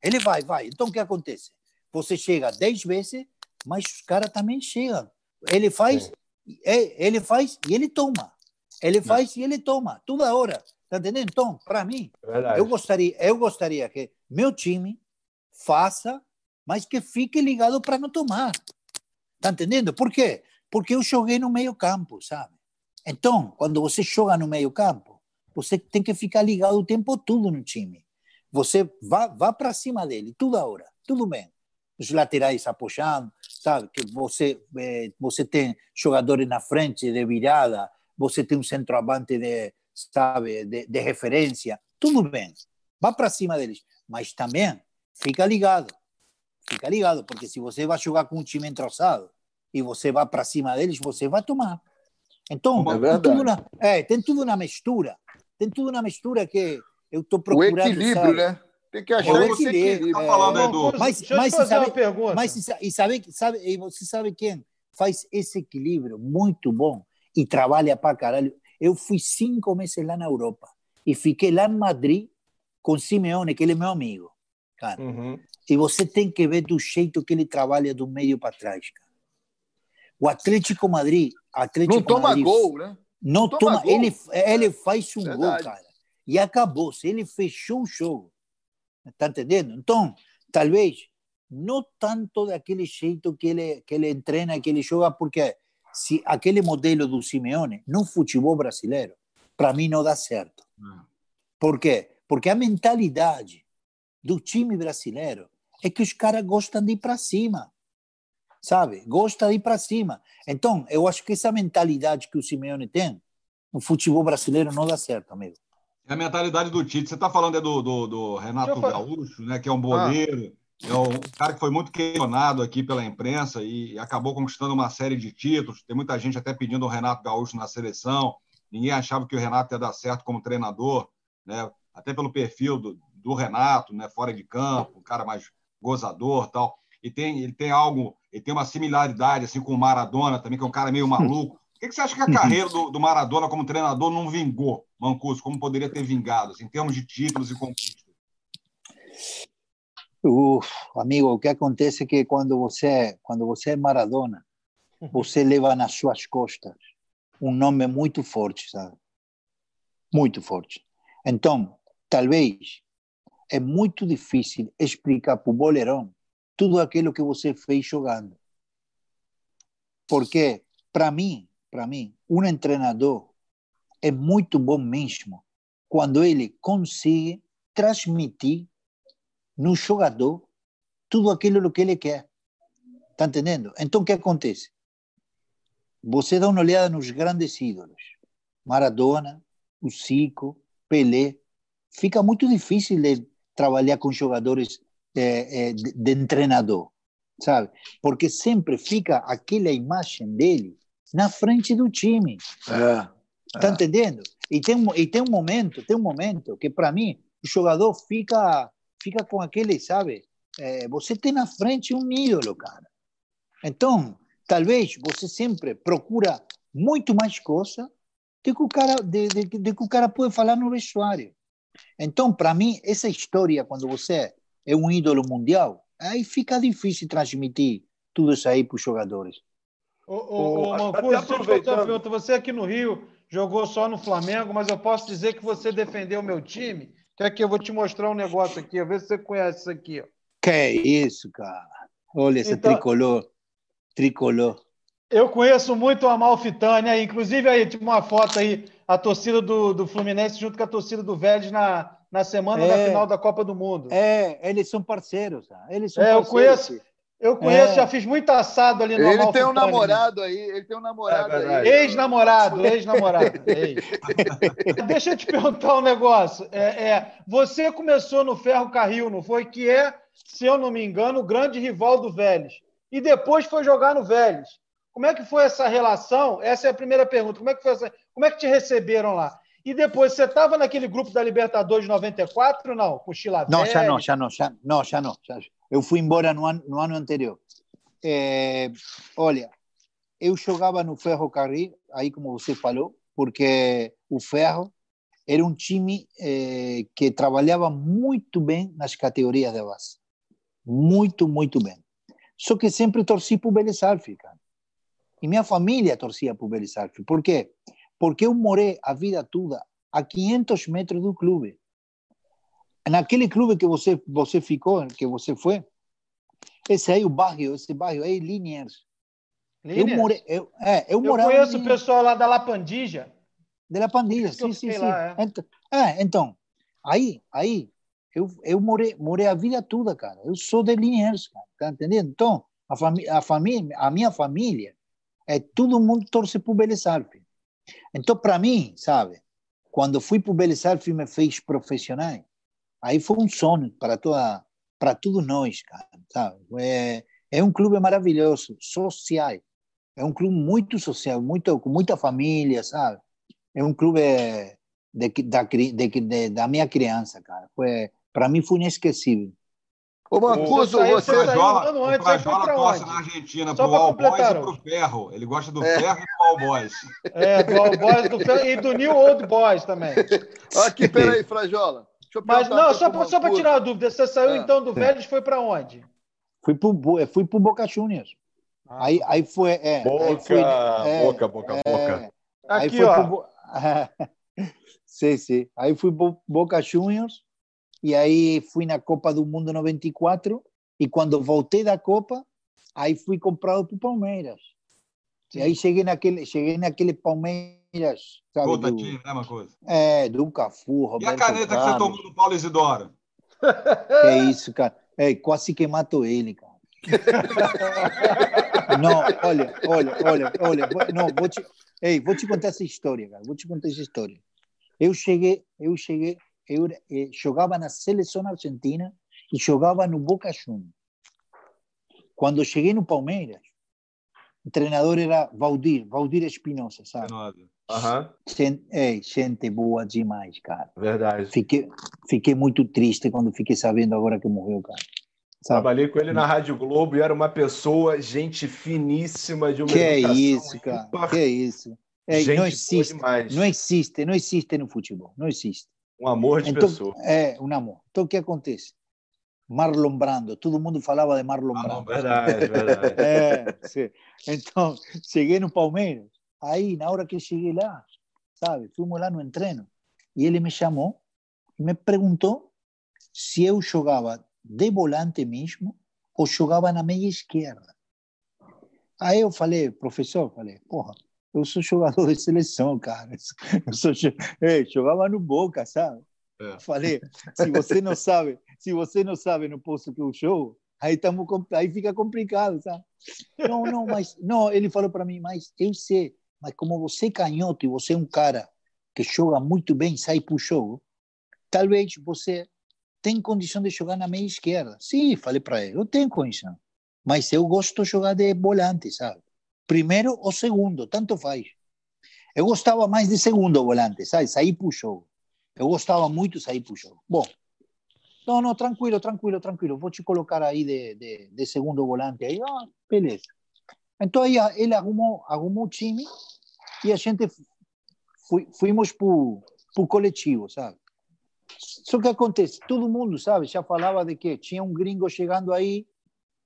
Ele vai, vai. Então, o que acontece? Você chega dez vezes, mas os caras também chegam. Ele faz, é, ele faz e ele toma. Ele faz e ele toma, toda hora. Tá entendendo? Então, para mim, é eu gostaria, eu gostaria que meu time faça, mas que fique ligado para não tomar. Tá entendendo? Por quê? Porque eu joguei no meio campo, sabe? Então, quando você joga no meio campo, você tem que ficar ligado o tempo todo no time. Você vá, vá para cima dele, toda hora, tudo bem. Os laterais apoiando, sabe? Que você, é, você tem jogadores na frente de virada, você tem um centroavante de, sabe, de, de referência, tudo bem. Vá para cima deles. Mas também fica ligado. Fica ligado, porque se você vai jogar com um time entrosado e você vai para cima deles, você vai tomar. Então, é tem, tudo na, é, tem tudo na mistura. Tem tudo na mistura que eu estou procurando. O equilíbrio, sabe? né? Tem que achar o equilíbrio. Tá falando, é, Edu. Mas, mas, você sabe, mas e sabe, sabe, e você sabe quem faz esse equilíbrio muito bom e trabalha para caralho? Eu fui cinco meses lá na Europa e fiquei lá em Madrid com Simeone, que ele é meu amigo, cara. Uhum. E você tem que ver do jeito que ele trabalha do meio para trás, cara. O Atlético Madrid. Atlético não toma Madrid, gol, né? Não, não toma, toma ele, ele faz um Verdade. gol, cara. E acabou. -se. Ele fechou o jogo. Está entendendo? Então, talvez não tanto daquele jeito que ele, que ele treina, que ele joga, porque se aquele modelo do Simeone no futebol brasileiro, para mim não dá certo. Por quê? Porque a mentalidade do time brasileiro é que os caras gostam de ir para cima sabe? Gosta de ir para cima. Então, eu acho que essa mentalidade que o Simeone tem, no futebol brasileiro não dá certo, amigo. É a mentalidade do Tite. Você está falando é do, do, do, Renato Gaúcho, né, que é um boleiro, ah. É um cara que foi muito questionado aqui pela imprensa e acabou conquistando uma série de títulos. Tem muita gente até pedindo o Renato Gaúcho na seleção. Ninguém achava que o Renato ia dar certo como treinador. Né? até pelo perfil do, do Renato, né? Fora de campo, um cara mais gozador tal. E tem, ele tem algo, ele tem uma similaridade assim com o Maradona também, que é um cara meio maluco. O que, que você acha que a carreira do, do, Maradona como treinador não vingou, Mancuso, como poderia ter vingado, assim, em termos de títulos e conquistas? Uf, amigo, o que acontece é que quando você, quando você é Maradona, você leva nas suas costas um nome muito forte, sabe? Muito forte. Então, talvez é muito difícil explicar para o boleirão tudo aquilo que você fez jogando. Porque, para mim, para mim, um treinador é muito bom mesmo quando ele consegue transmitir no jogador tudo aquilo que ele quer. Está entendendo? Então, o que acontece? Você dá uma olhada nos grandes ídolos. Maradona, o Zico, Pelé. Fica muito difícil de trabalhar com jogadores é, é, de, de treinador, sabe? Porque sempre fica aquela imagem dele na frente do time. É, tá é. entendendo? E tem, e tem um momento, tem um momento que para mim o jogador fica fica com aquele, sabe? É, você tem na frente um ídolo, cara. Então, talvez você sempre procura muito mais coisa do que o cara, de, de, de que o cara pode falar no vestuário. Então, para mim, essa história, quando você é um ídolo mundial, aí fica difícil transmitir tudo isso aí para os jogadores. Ô, ô, ô Mancuso, aproveitando... você aqui no Rio jogou só no Flamengo, mas eu posso dizer que você defendeu o meu time Quer que eu vou te mostrar um negócio aqui, ver se você conhece isso aqui. Que é isso, cara? Olha esse então, tricolor. Tricolor. Eu conheço muito a Malfitânia, inclusive aí tinha uma foto aí, a torcida do, do Fluminense junto com a torcida do Vélez na, na semana é, da final da Copa do Mundo. É, eles são parceiros. Eles são é, parceiros. eu conheço. Eu conheço, é. já fiz muito assado ali no Ele tem um namorado aí, ele tem um namorado é aí. Ex-namorado, ex-namorado. Ex. Deixa eu te perguntar um negócio. É, é, você começou no Ferro Carril, não foi? Que é, se eu não me engano, o grande rival do Vélez. E depois foi jogar no Vélez. Como é que foi essa relação? Essa é a primeira pergunta. Como é que foi essa... Como é que te receberam lá? E depois, você estava naquele grupo da Libertadores 94, não? Com o Chilaveri? Não, já não, já não, já não, já não. Já, eu fui embora no ano, no ano anterior. É, olha, eu jogava no Ferrocarril, aí como você falou, porque o Ferro era um time é, que trabalhava muito bem nas categorias de base. Muito, muito bem. Só que sempre torci para o Vélez cara. E minha família torcia para o Vélez. Por quê? Porque eu morei a vida toda a 500 metros do clube naquele clube que você você ficou, que você foi, esse aí o bairro, esse bairro aí, Liniers. Eu morei, eu, é, eu, eu conheço o pessoal lá da Lapandija. De Lapandija, sim, sim, sim. Lá, é. Então, é, então, aí, aí, eu, eu morei, morei a vida toda, cara. Eu sou de Liniers, cara, tá entendendo? Então, a, fami a, família, a minha família, é todo mundo torce pro Belezarfe. Então, para mim, sabe, quando fui pro Belezarfe me fez profissional, aí foi um sonho para toda para todos nós, cara, sabe? É, é um clube maravilhoso, social. É um clube muito social, muito com muita família, sabe? É um clube de, da, de, de, da minha criança, cara. Foi para mim foi inesquecível. Ô, Mancuso, você... você... O Frajola, o Frajola torce na Argentina para o All Boys e para o Ferro. Ele gosta do é. Ferro e do All Boys. É, do All Boys do ferro, e do New Old Boys também. Aqui, peraí, Frajola. Mas não, só para só tirar a dúvida, você saiu é. então do Vélez foi para onde? Fui para fui pro Boca Juniors. Ah. Aí, aí foi. É, boca, aí foi, é, boca, boca, é, boca. Aí Aqui, foi ó. Pro, sim, sim. Aí fui para Boca Juniors e aí fui na Copa do Mundo 94 e quando voltei da Copa, aí fui comprado para Palmeiras. E aí cheguei naquele, cheguei naquele Palmeiras, sabe? Puta do, mesma coisa. É, do Cafu, Roberto E a caneta Carlos. que você tomou do Paulo Isidoro? É isso, cara. É, quase que matou ele, cara. não, olha, olha, olha, olha. Não, vou te, ei, vou te contar essa história, cara. Vou te contar essa história. Eu cheguei, eu cheguei, eu eh, jogava na seleção argentina e jogava no Boca Juniors. Quando cheguei no Palmeiras, O treinador era Valdir, Valdir Espinosa, sabe? Uhum. Gente, é, gente boa demais, cara. Verdade. Fiquei, fiquei muito triste quando fiquei sabendo agora que morreu, cara. Sabe? Trabalhei com ele na Rádio Globo e era uma pessoa, gente finíssima de uma Que é isso, cara? Que é isso? É, gente não existe, não existe, não existe no futebol, não existe. Um amor de então, pessoa. É, um amor. Então o que acontece? Marlon Brando, todo mundo falava de Marlon ah, Brando. Verdade, verdade. É, sim. Então, cheguei no Palmeiras. Aí, na hora que cheguei lá, sabe, fomos lá no entreno. E ele me chamou e me perguntou se eu jogava de volante mesmo ou jogava na meia esquerda. Aí eu falei, professor, falei, porra, eu sou jogador de seleção, cara. Eu sou, Ei, jogava no Boca, sabe? É. Falei, se você não sabe, se você não sabe no posto que eu jogo, aí tamo, aí fica complicado, sabe? Não, não, mas não, ele falou para mim, mas eu sei, mas como você é canhoto e você é um cara que joga muito bem, sai para o jogo, talvez você tem condição de jogar na meia esquerda. Sim, falei para ele, eu tenho condição, mas eu gosto de jogar de volante, sabe? Primeiro ou segundo, tanto faz. Eu gostava mais de segundo volante, sabe? Sair para o jogo. Eu gostava muito de sair para o jogo. Bom, não, não, tranquilo, tranquilo, tranquilo. Vou te colocar aí de, de, de segundo volante. Aí, ah, beleza. Então aí ele arrumou, arrumou o time e a gente fui, fomos para o coletivo, sabe? Só que acontece, todo mundo, sabe, já falava de que tinha um gringo chegando aí,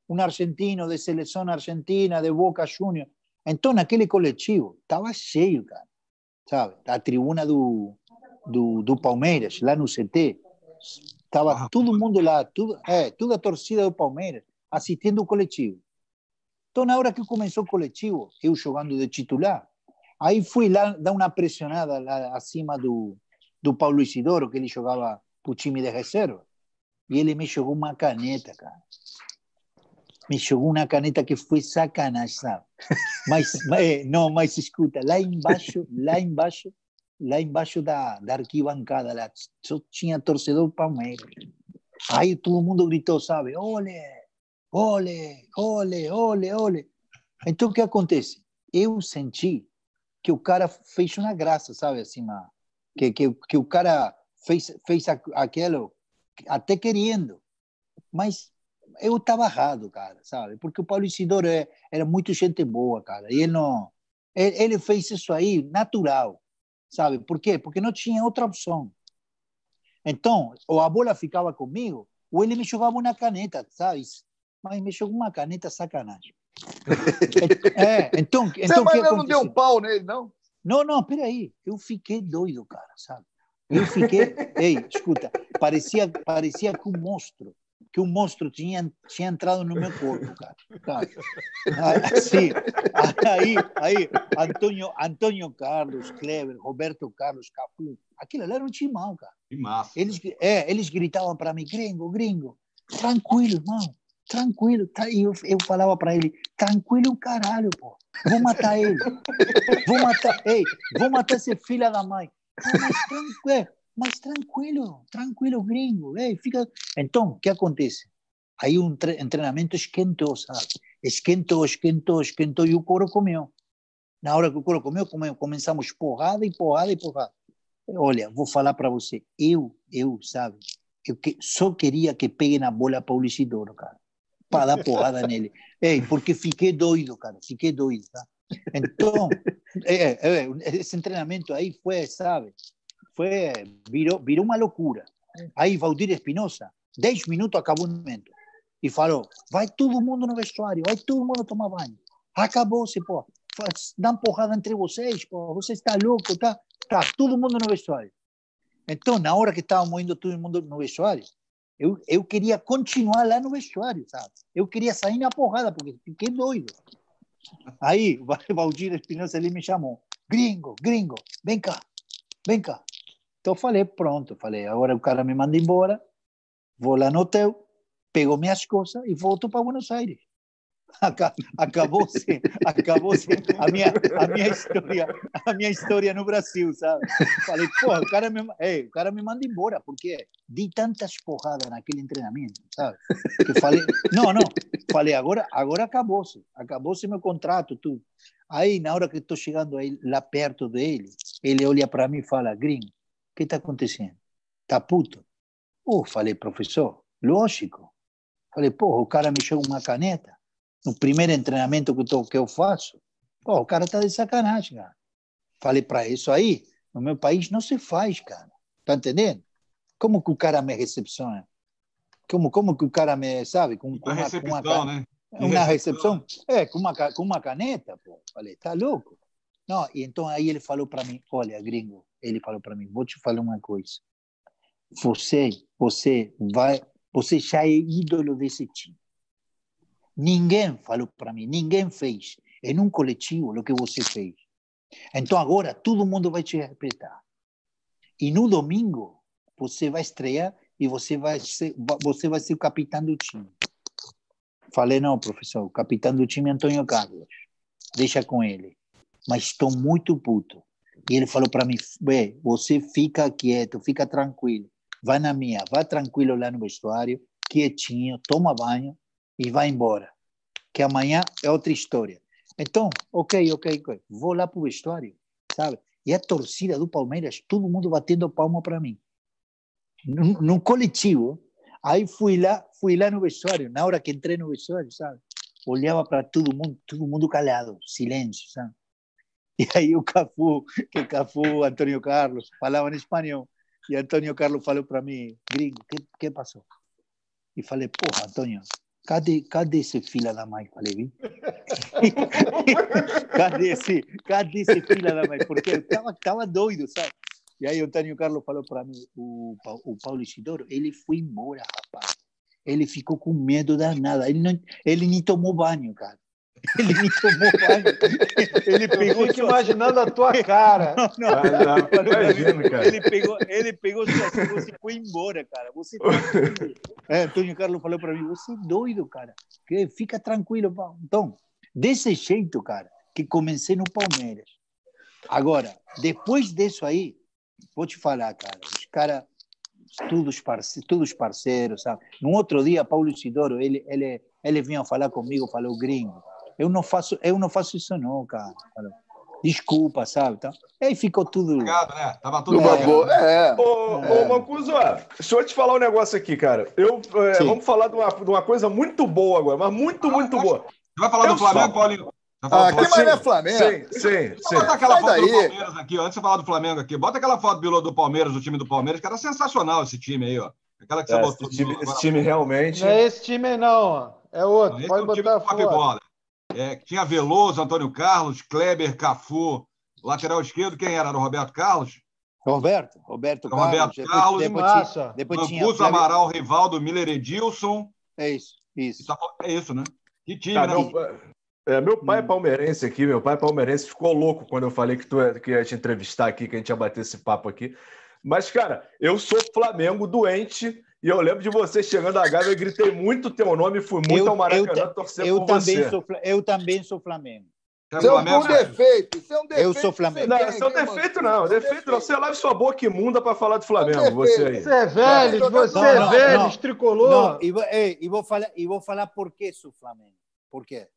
um argentino de seleção argentina, de Boca Juniors. Então, naquele coletivo, estava cheio, cara, sabe? A tribuna do, do, do Palmeiras, lá no CT, estava ah, todo mundo lá, tudo, é, toda a torcida do Palmeiras, assistindo o coletivo. Então, na hora que começou o coletivo, eu jogando de titular, aí fui lá dar uma pressionada lá acima do, do Paulo Isidoro, que ele jogava para o time de reserva, e ele me jogou uma caneta, cara me jogou uma caneta que foi sacanagem, sabe? Mas, mas, não, mas escuta, lá embaixo, lá embaixo, lá embaixo da, da arquibancada, lá, só tinha torcedor Palmeiras. Aí todo mundo gritou, sabe? Ole, ole, ole, ole, ole. Então o que acontece? Eu senti que o cara fez uma graça, sabe? Assim, que, que, que o cara fez, fez aquilo até querendo, mas eu estava errado, cara, sabe? Porque o Paulo Isidoro é, era muito gente boa, cara. E ele não. Ele, ele, fez isso aí natural, sabe? Por quê? Porque não tinha outra opção. Então, ou a bola ficava comigo, ou ele me jogava uma caneta, sabe? Mas me jogou uma caneta sacanagem. é, então. Você então, mas não deu um pau nele, não? Não, não, peraí. Eu fiquei doido, cara, sabe? Eu fiquei. Ei, escuta, parecia, parecia que um monstro que um monstro tinha, tinha entrado no meu corpo, cara. cara. Assim, aí, aí, Antônio, Antônio Carlos, Kleber, Roberto Carlos, Capu, aquilo era um timão, cara. Que massa. Eles, é, eles gritavam para mim, gringo, gringo, tranquilo, irmão, tranquilo. E eu, eu falava para ele, tranquilo caralho, pô. Vou matar ele. Vou matar, ei, vou matar esse filho da mãe. Mas tranquilo, mas tranquilo, tranquilo, gringo. Ei, fica... Então, o que acontece? Aí um treinamento esquentou, sabe? Esquentou, esquentou, esquentou e o couro comeu. Na hora que o couro comeu, começamos porrada e porrada e porrada. Olha, vou falar para você. Eu, eu, sabe? Eu que, só queria que pegue na bola Paulo Isidoro, cara. Para dar porrada nele. Ei, porque fiquei doido, cara. Fiquei doido, tá? Então, é, é, esse treinamento aí foi, sabe? Fue, viró, viró uma loucura. Aí Valdir Espinosa, 10 minutos acabou o momento. E falou: vai todo mundo no vestuário, vai todo mundo tomar banho. Acabou-se, pô. Dá porrada entre vocês, pô. Você está louco, tá? Tá todo mundo no vestuário. Então, na hora que estávamos indo todo mundo no vestuário, eu, eu queria continuar lá no vestuário, sabe? Eu queria sair na porrada, porque fiquei doido. Aí, Valdir Espinosa, ele me chamou. Gringo, gringo, vem cá, vem cá. Então eu falei, pronto, falei, agora o cara me manda embora, vou lá no hotel, pego minhas coisas e volto para Buenos Aires. acabou-se acabou-se a minha, a minha história a minha história no Brasil, sabe? Falei, pô, o cara me, ei, o cara me manda embora, porque di tantas porradas naquele treinamento, sabe? Que falei, não, não, falei, agora, agora acabou-se, acabou-se meu contrato, tudo. Aí, na hora que estou chegando aí, lá perto dele, ele olha para mim e fala, gringo, que está acontecendo? Tá puto? Oh, falei, professor, lógico. Falei, pô, o cara me chegou uma caneta no primeiro treinamento que, tô, que eu faço. Pô, o cara tá de sacanagem, cara. Falei para isso aí, no meu país não se faz, cara. Tá entendendo? Como que o cara me recepciona? Como, como que o cara me, sabe? Com, com uma, recepção, com uma, né? Uma recepção? É, com uma, com uma caneta, pô. Falei, tá louco? Não, e então aí ele falou para mim, olha, gringo, ele falou para mim, vou te falar uma coisa. Você, você vai, você já é ídolo desse time. Ninguém falou para mim, ninguém fez em um coletivo o que você fez. Então agora todo mundo vai te respeitar. E no domingo você vai estrear e você vai ser, você vai ser o capitão do time. Falei, não, professor, o capitão do time é Antônio Carlos. Deixa com ele. Mas estou muito puto. E ele falou para mim, você fica quieto, fica tranquilo. Vai na minha, vai tranquilo lá no vestuário, quietinho, toma banho, e vai embora. Que amanhã é outra história. Então, ok, ok, ok. Vou lá para o vestuário, sabe? E a torcida do Palmeiras, todo mundo batendo palma para mim. No, no, coletivo. Aí fui lá, fui lá no vestuário, na hora que entrei no vestuário, sabe? Olhava para todo mundo, todo mundo calado, silêncio, sabe? E aí o Cafu, que o Cafu, Antônio Carlos, falavam em espanhol. E Antônio Carlos falou para mim, gringo, que, que passou? E falei, porra, Antônio, Cadê, cadê esse filho da mãe? Falei, vim. cadê esse, cadê esse filho da mãe? Porque eu tava, tava doido, sabe? E aí o Antônio Carlos falou para mim, o, o Paulo Isidoro, ele foi embora, rapaz. Ele ficou com medo danado. Ele, não, ele nem tomou banho, cara. Ele me tomou. Ele pegou. Eu fico imaginando a tua cara. Não, não. Ah, não imagino, cara. Ele pegou, ele pegou e foi embora, cara. Você tá é, Antônio Carlos falou para mim: você é doido, cara. Que fica tranquilo. Então, desse jeito, cara, que comecei no Palmeiras. Agora, depois disso aí, vou te falar, cara. Os caras todos parceiros, todos parceiros, sabe? No outro dia, Paulo Isidoro, ele, ele, ele vinha falar comigo, falou, gringo, eu não faço, eu não faço isso não, cara. Desculpa, sabe? Então, aí ficou tudo. Obrigado, né? Tava tudo é. boa. É. Ô, é. ô Mancuso, deixa eu te falar um negócio aqui, cara. Eu, é, vamos falar de uma, de uma coisa muito boa agora, mas muito, muito boa. Você vai falar eu do Flamengo, só... Paulinho? Ah, que mais é Flamengo? Sim, sim, sim. Bota aquela Sai foto daí. do Palmeiras aqui, ó. Antes de falar do Flamengo aqui, bota aquela foto do, do Palmeiras, do time do Palmeiras, que era sensacional esse time aí, ó. Aquela que você é, botou. Esse time, esse time realmente. Não é esse time, não, ó. É outro. Não, Pode é botar a foto. É, tinha Veloso, Antônio Carlos, Kleber, Cafu. Lateral esquerdo, quem era? Era o Roberto Carlos? Roberto, Roberto Carlos. Roberto Carlos, depois, massa. depois tinha Mancuso, Amaral, Rivaldo, Miller Edilson. É isso, isso. É isso, né? Que time, tá, né? Meu, é, meu pai é hum. palmeirense aqui, meu pai é palmeirense, ficou louco quando eu falei que tu é, que ia te entrevistar aqui, que a gente ia bater esse papo aqui. Mas, cara, eu sou Flamengo doente e eu lembro de você chegando a Gávea, eu gritei muito teu nome, fui muito eu, ao Maracanã eu, torcer eu por também você. Sou, eu também sou Flamengo. Isso é um defeito. Isso é um defeito. Eu sou Flamengo. Não, isso é um defeito, não. Defeito não. Você lave sua boca imunda para falar do Flamengo, você aí. Você é velho, você é velho, tricolor. Não, e, vou, e, vou falar, e vou falar por que sou Flamengo. Por quê?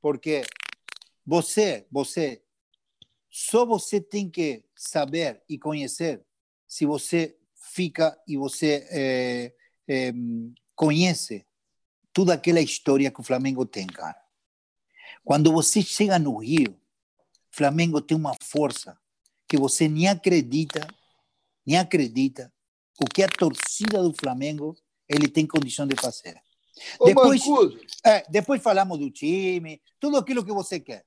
Porque você, você, só você tem que saber e conhecer se você fica e você é, é, conhece toda aquela história que o Flamengo tem, cara. Quando você chega no Rio, Flamengo tem uma força que você nem acredita, nem acredita o que a torcida do Flamengo ele tem condição de fazer. Ô, depois, é, depois falamos do time, tudo aquilo que você quer.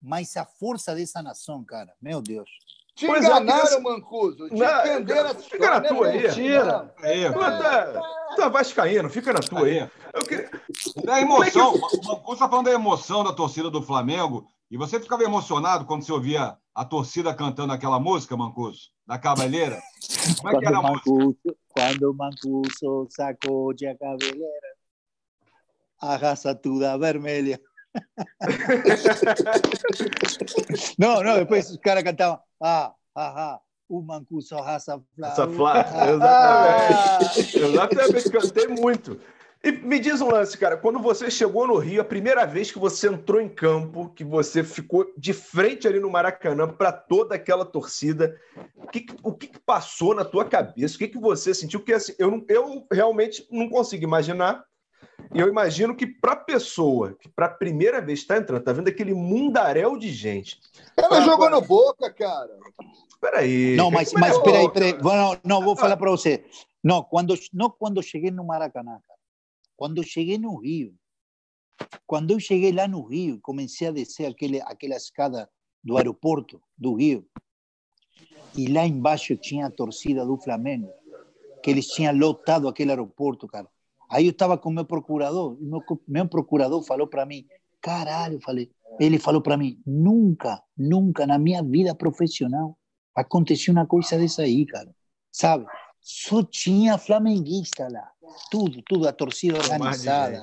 Mas a força dessa nação, cara, meu Deus. Te pois é, enganaram, é, Mancuso. Te entenderam essa Fica na tua aí. Mentira. Aí, tu, tá, é vascaíno, fica na tua aí. Eu queria... Da emoção, é que... o Mancuso está falando da emoção da torcida do Flamengo, e você ficava emocionado quando você ouvia a torcida cantando aquela música, Mancuso, da Cabeleira? Como é que era a música? Quando o Mancuso sacou de a cabeleira. a raça toda vermelha. não, não, depois os caras cantavam, ah, ah, ah, o Mancuso raça flá. Raça flá, exatamente. exatamente, cantei muito. E me diz um lance, cara, quando você chegou no Rio, a primeira vez que você entrou em campo, que você ficou de frente ali no Maracanã para toda aquela torcida, o que, o que, passou na tua cabeça? O que, que você sentiu? Porque assim, eu, eu realmente não consigo imaginar. E eu imagino que para a pessoa que para a primeira vez está entrando, tá vendo aquele mundaréu de gente. Ela jogou no Boca, cara. Peraí. Não, mas, mas peraí, peraí. Não, não, vou falar para você. Não, quando, não quando cheguei no Maracanã, cara. Quando cheguei no Rio, quando eu cheguei lá no Rio, comecei a descer aquele, aquela escada do aeroporto do Rio, e lá embaixo tinha a torcida do Flamengo, que eles tinham lotado aquele aeroporto, cara. Aí eu estava com o meu procurador, e meu, meu procurador falou para mim, caralho, falei, ele falou para mim, nunca, nunca na minha vida profissional aconteceu uma coisa dessa aí, cara, sabe? Só tinha flamenguista lá. Tudo, tudo, a torcida organizada.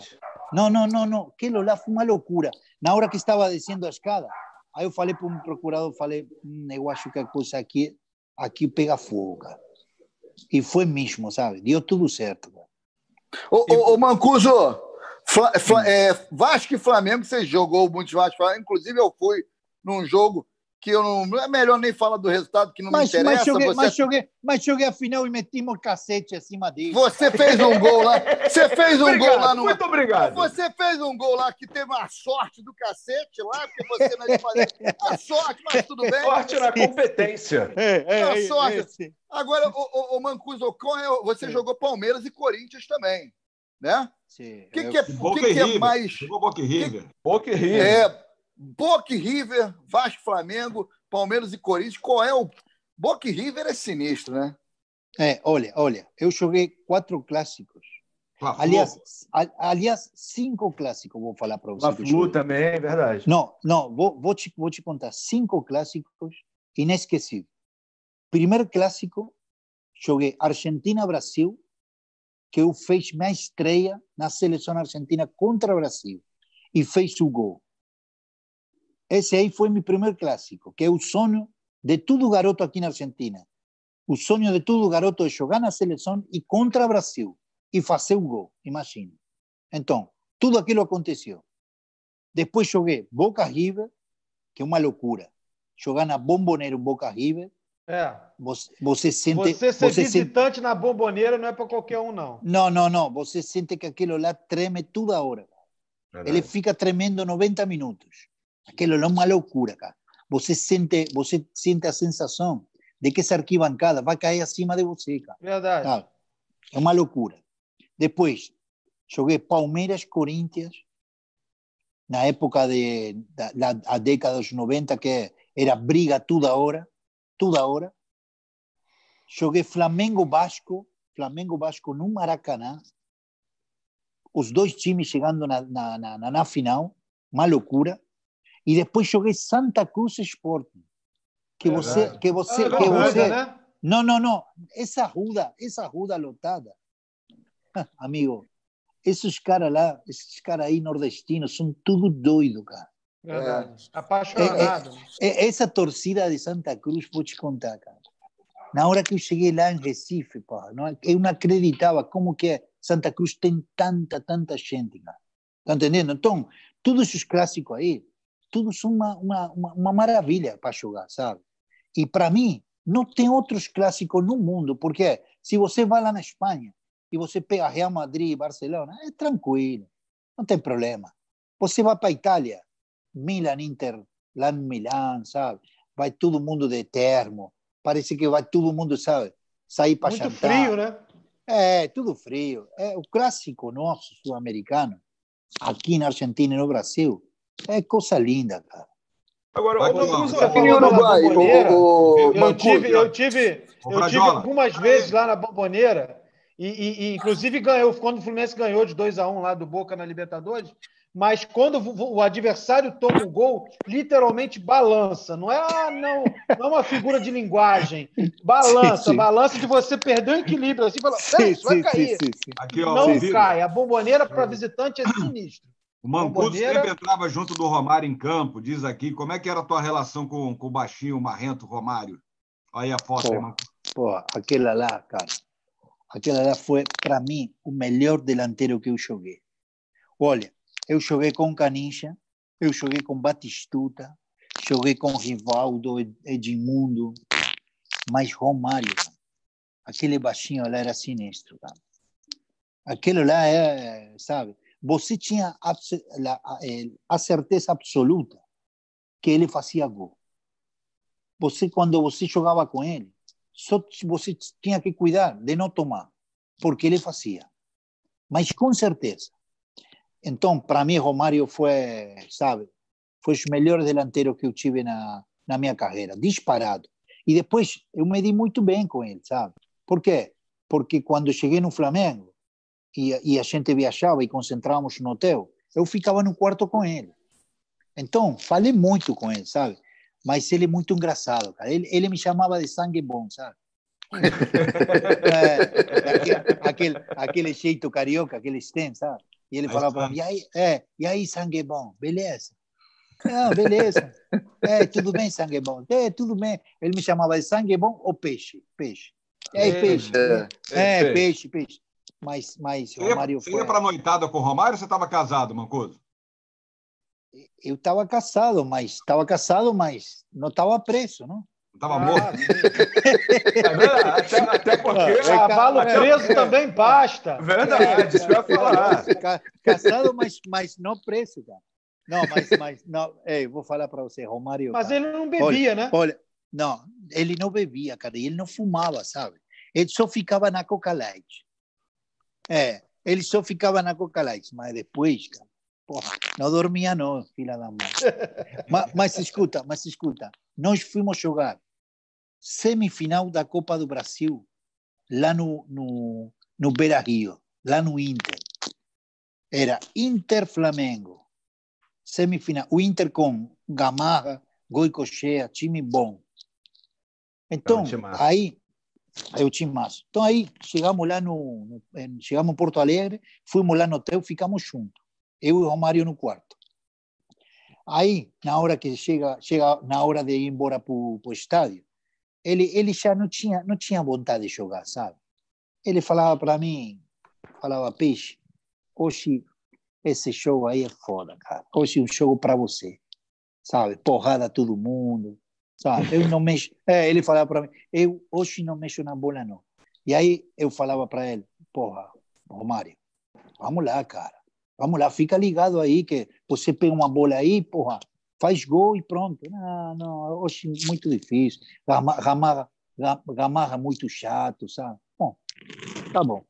Não, não, não, não. Aquilo lá foi uma loucura. Na hora que estava descendo a escada, aí eu falei para um procurador, falei, hm, eu acho que a coisa aqui, aqui pega fogo, cara. E foi mesmo, sabe? Deu tudo certo. Cara. Ô, ô, Mancuso, Fla, Fla, é, Vasco e Flamengo, você jogou muitos Vasco, inclusive eu fui num jogo que eu não. É melhor nem falar do resultado, que não mas, me interessa. Mas joguei, você... mas, joguei, mas joguei a final e metimos cacete acima dele. Você fez um gol lá. Você fez um obrigado, gol lá no. Muito obrigado. Você fez um gol lá que teve uma sorte do cacete lá, porque você não é fazer. A sorte, mas tudo bem. Sorte na competência. É, é, é, sorte. É, Agora, o, o, o Mancuso, é você jogou Palmeiras e Corinthians também. Né? Sim. O que, que, é, que, que é mais. Jogou Boca River. Boca River. É, Boca River, Vasco Flamengo, Palmeiras e Corinthians, qual é o. Boca River é sinistro, né? É, olha, olha, eu joguei quatro clássicos. aliás, aliás, cinco clássicos, vou falar para você. Flu também, é verdade. Não, não, vou, vou, te, vou te contar cinco clássicos inesquecíveis. Primeiro clássico, joguei Argentina-Brasil, que eu fiz minha estreia na seleção argentina contra o Brasil e fez o gol. Esse aí foi meu primeiro clássico, que é o sonho de todo garoto aqui na Argentina. O sonho de todo garoto é jogar na seleção e contra o Brasil e fazer um gol, imagina. Então, tudo aquilo aconteceu. Depois joguei Boca River, que é uma loucura. Jogar na Bomboneira Boca River. É. Você, você sente. Você ser você visitante sente... na Bomboneira não é para qualquer um, não. Não, não, não. Você sente que aquilo lá treme toda hora. Verdade. Ele fica tremendo 90 minutos. Aquilo é uma loucura, cara. Você sente, você sente a sensação de que essa arquibancada vai cair acima de você, cara. Verdade. É uma loucura. Depois, joguei Palmeiras, Corinthians, na época de, da, da a década dos 90, que era briga toda hora, toda hora. Joguei Flamengo Vasco, Flamengo Vasco no Maracanã. Os dois times chegando na, na, na, na final, uma loucura. E depois joguei Santa Cruz Sporting. Que você. Que você, que você né? Não, não, não. Essa ruda, essa ruda lotada. Amigo, esses caras lá, esses caras aí nordestinos, são tudo doido, cara. Verdade. É. Apaixonado. É, é, essa torcida de Santa Cruz, vou te contar, cara. Na hora que eu cheguei lá em Recife, pá, não, eu não acreditava como que Santa Cruz tem tanta, tanta gente, cara. Tá entendendo? Então, todos esses clássicos aí, tudo são uma, uma, uma maravilha para jogar, sabe? E para mim, não tem outros clássicos no mundo, porque se você vai lá na Espanha e você pega Real Madrid e Barcelona, é tranquilo, não tem problema. Você vai para a Itália, Milan, Inter, lá no Milão, sabe? Vai todo mundo de termo, parece que vai todo mundo, sabe? Sair para jantar. Muito frio, né? É, tudo frio. É o clássico nosso, sul-americano, aqui na Argentina e no Brasil, é coisa linda, cara. Agora, Vai, vamos aqui no Uruguai. O, o, eu, tive, eu tive, eu tive algumas vezes lá na Bomboneira, e, e, e, inclusive ganhou, quando o Fluminense ganhou de 2 a 1 um lá do Boca na Libertadores, mas quando o adversário toma o gol, literalmente balança. Não é, ah, não, não é uma figura de linguagem. Balança, sim, sim. balança de você perder o equilíbrio. Assim, fala, sim, isso vai cair. Aqui, ó, não cai. A bomboneira para visitante é sinistro. O Mancuso bomboneira... sempre entrava junto do Romário em campo, diz aqui. Como é que era a tua relação com, com o baixinho, o marrento Romário? Olha aí a foto pô, aí, Mancuso. Pô, aquela lá, cara. Aquela lá foi, para mim, o melhor delantero que eu joguei. Olha, eu joguei com Canincha, eu joguei com Batistuta, joguei com Rivaldo, Edmundo, mas Romário, aquele baixinho lá era sinistro, cara. Aquele lá é, sabe? Você tinha a, a certeza absoluta que ele fazia gol. Você, quando você jogava com ele, só você tinha que cuidar de não tomar, porque ele fazia. Mas com certeza, então, para mim, Romário foi, sabe, foi o melhor delantero que eu tive na, na minha carreira, disparado. E depois eu me di muito bem com ele, sabe? Por quê? Porque quando cheguei no Flamengo e, e a gente viajava e concentrávamos no hotel, eu ficava no quarto com ele. Então, falei muito com ele, sabe? Mas ele é muito engraçado, cara. Ele, ele me chamava de sangue bom, sabe? é, aquele, aquele, aquele jeito carioca que eles têm, sabe? E ele falava para mim, e aí, é, e aí, sangue bom, beleza? Não, beleza. É, tudo bem, sangue bom. É, tudo bem. Ele me chamava de sangue bom ou peixe? Peixe. É, peixe. É, é, peixe, peixe. Mas, mas você Romário Você foi... ia para a noitada com o Romário ou você estava casado, Mancuso? Eu estava casado, mas estava casado, mas não estava preso, não? Estava ah, morto. até, até porque. É, cavalo até, preso é, também basta. Verdade, isso ia falar. Caçado, mas, mas não preso, cara. Não, mas, mas não, ei, vou falar para você, Romário. Mas cara, ele não bebia, olha, né? Olha, não, ele não bebia, cara, ele não fumava, sabe? Ele só ficava na Coca Light. É, ele só ficava na Coca Light, mas depois, cara, porra, não dormia não, filha da mãe. mas, mas escuta, mas escuta, nós fomos jogar semifinal da Copa do Brasil lá no, no, no Beira Rio, lá no Inter. Era Inter-Flamengo, semifinal. O Inter com Gamarra, Goicochea, time bom. Então, aí, é o massa. Então, aí, chegamos lá no, no, chegamos em Porto Alegre, fomos lá no hotel, ficamos juntos. Eu e o Romário no quarto. Aí, na hora que chega, chega na hora de ir embora para o estádio, ele, ele já não tinha, não tinha vontade de jogar, sabe? Ele falava para mim, falava, peixe, hoje esse jogo aí é foda, cara. Hoje é um jogo para você, sabe? Porrada todo mundo, sabe? Eu não mexo. É, ele falava para mim, eu hoje não mexo na bola, não. E aí eu falava para ele, porra, Romário, vamos lá, cara. Vamos lá, fica ligado aí que você pega uma bola aí, porra, faz gol e pronto. Não, não, hoje muito difícil. Gamarra, Gamarra muito chato, sabe? Bom, tá bom.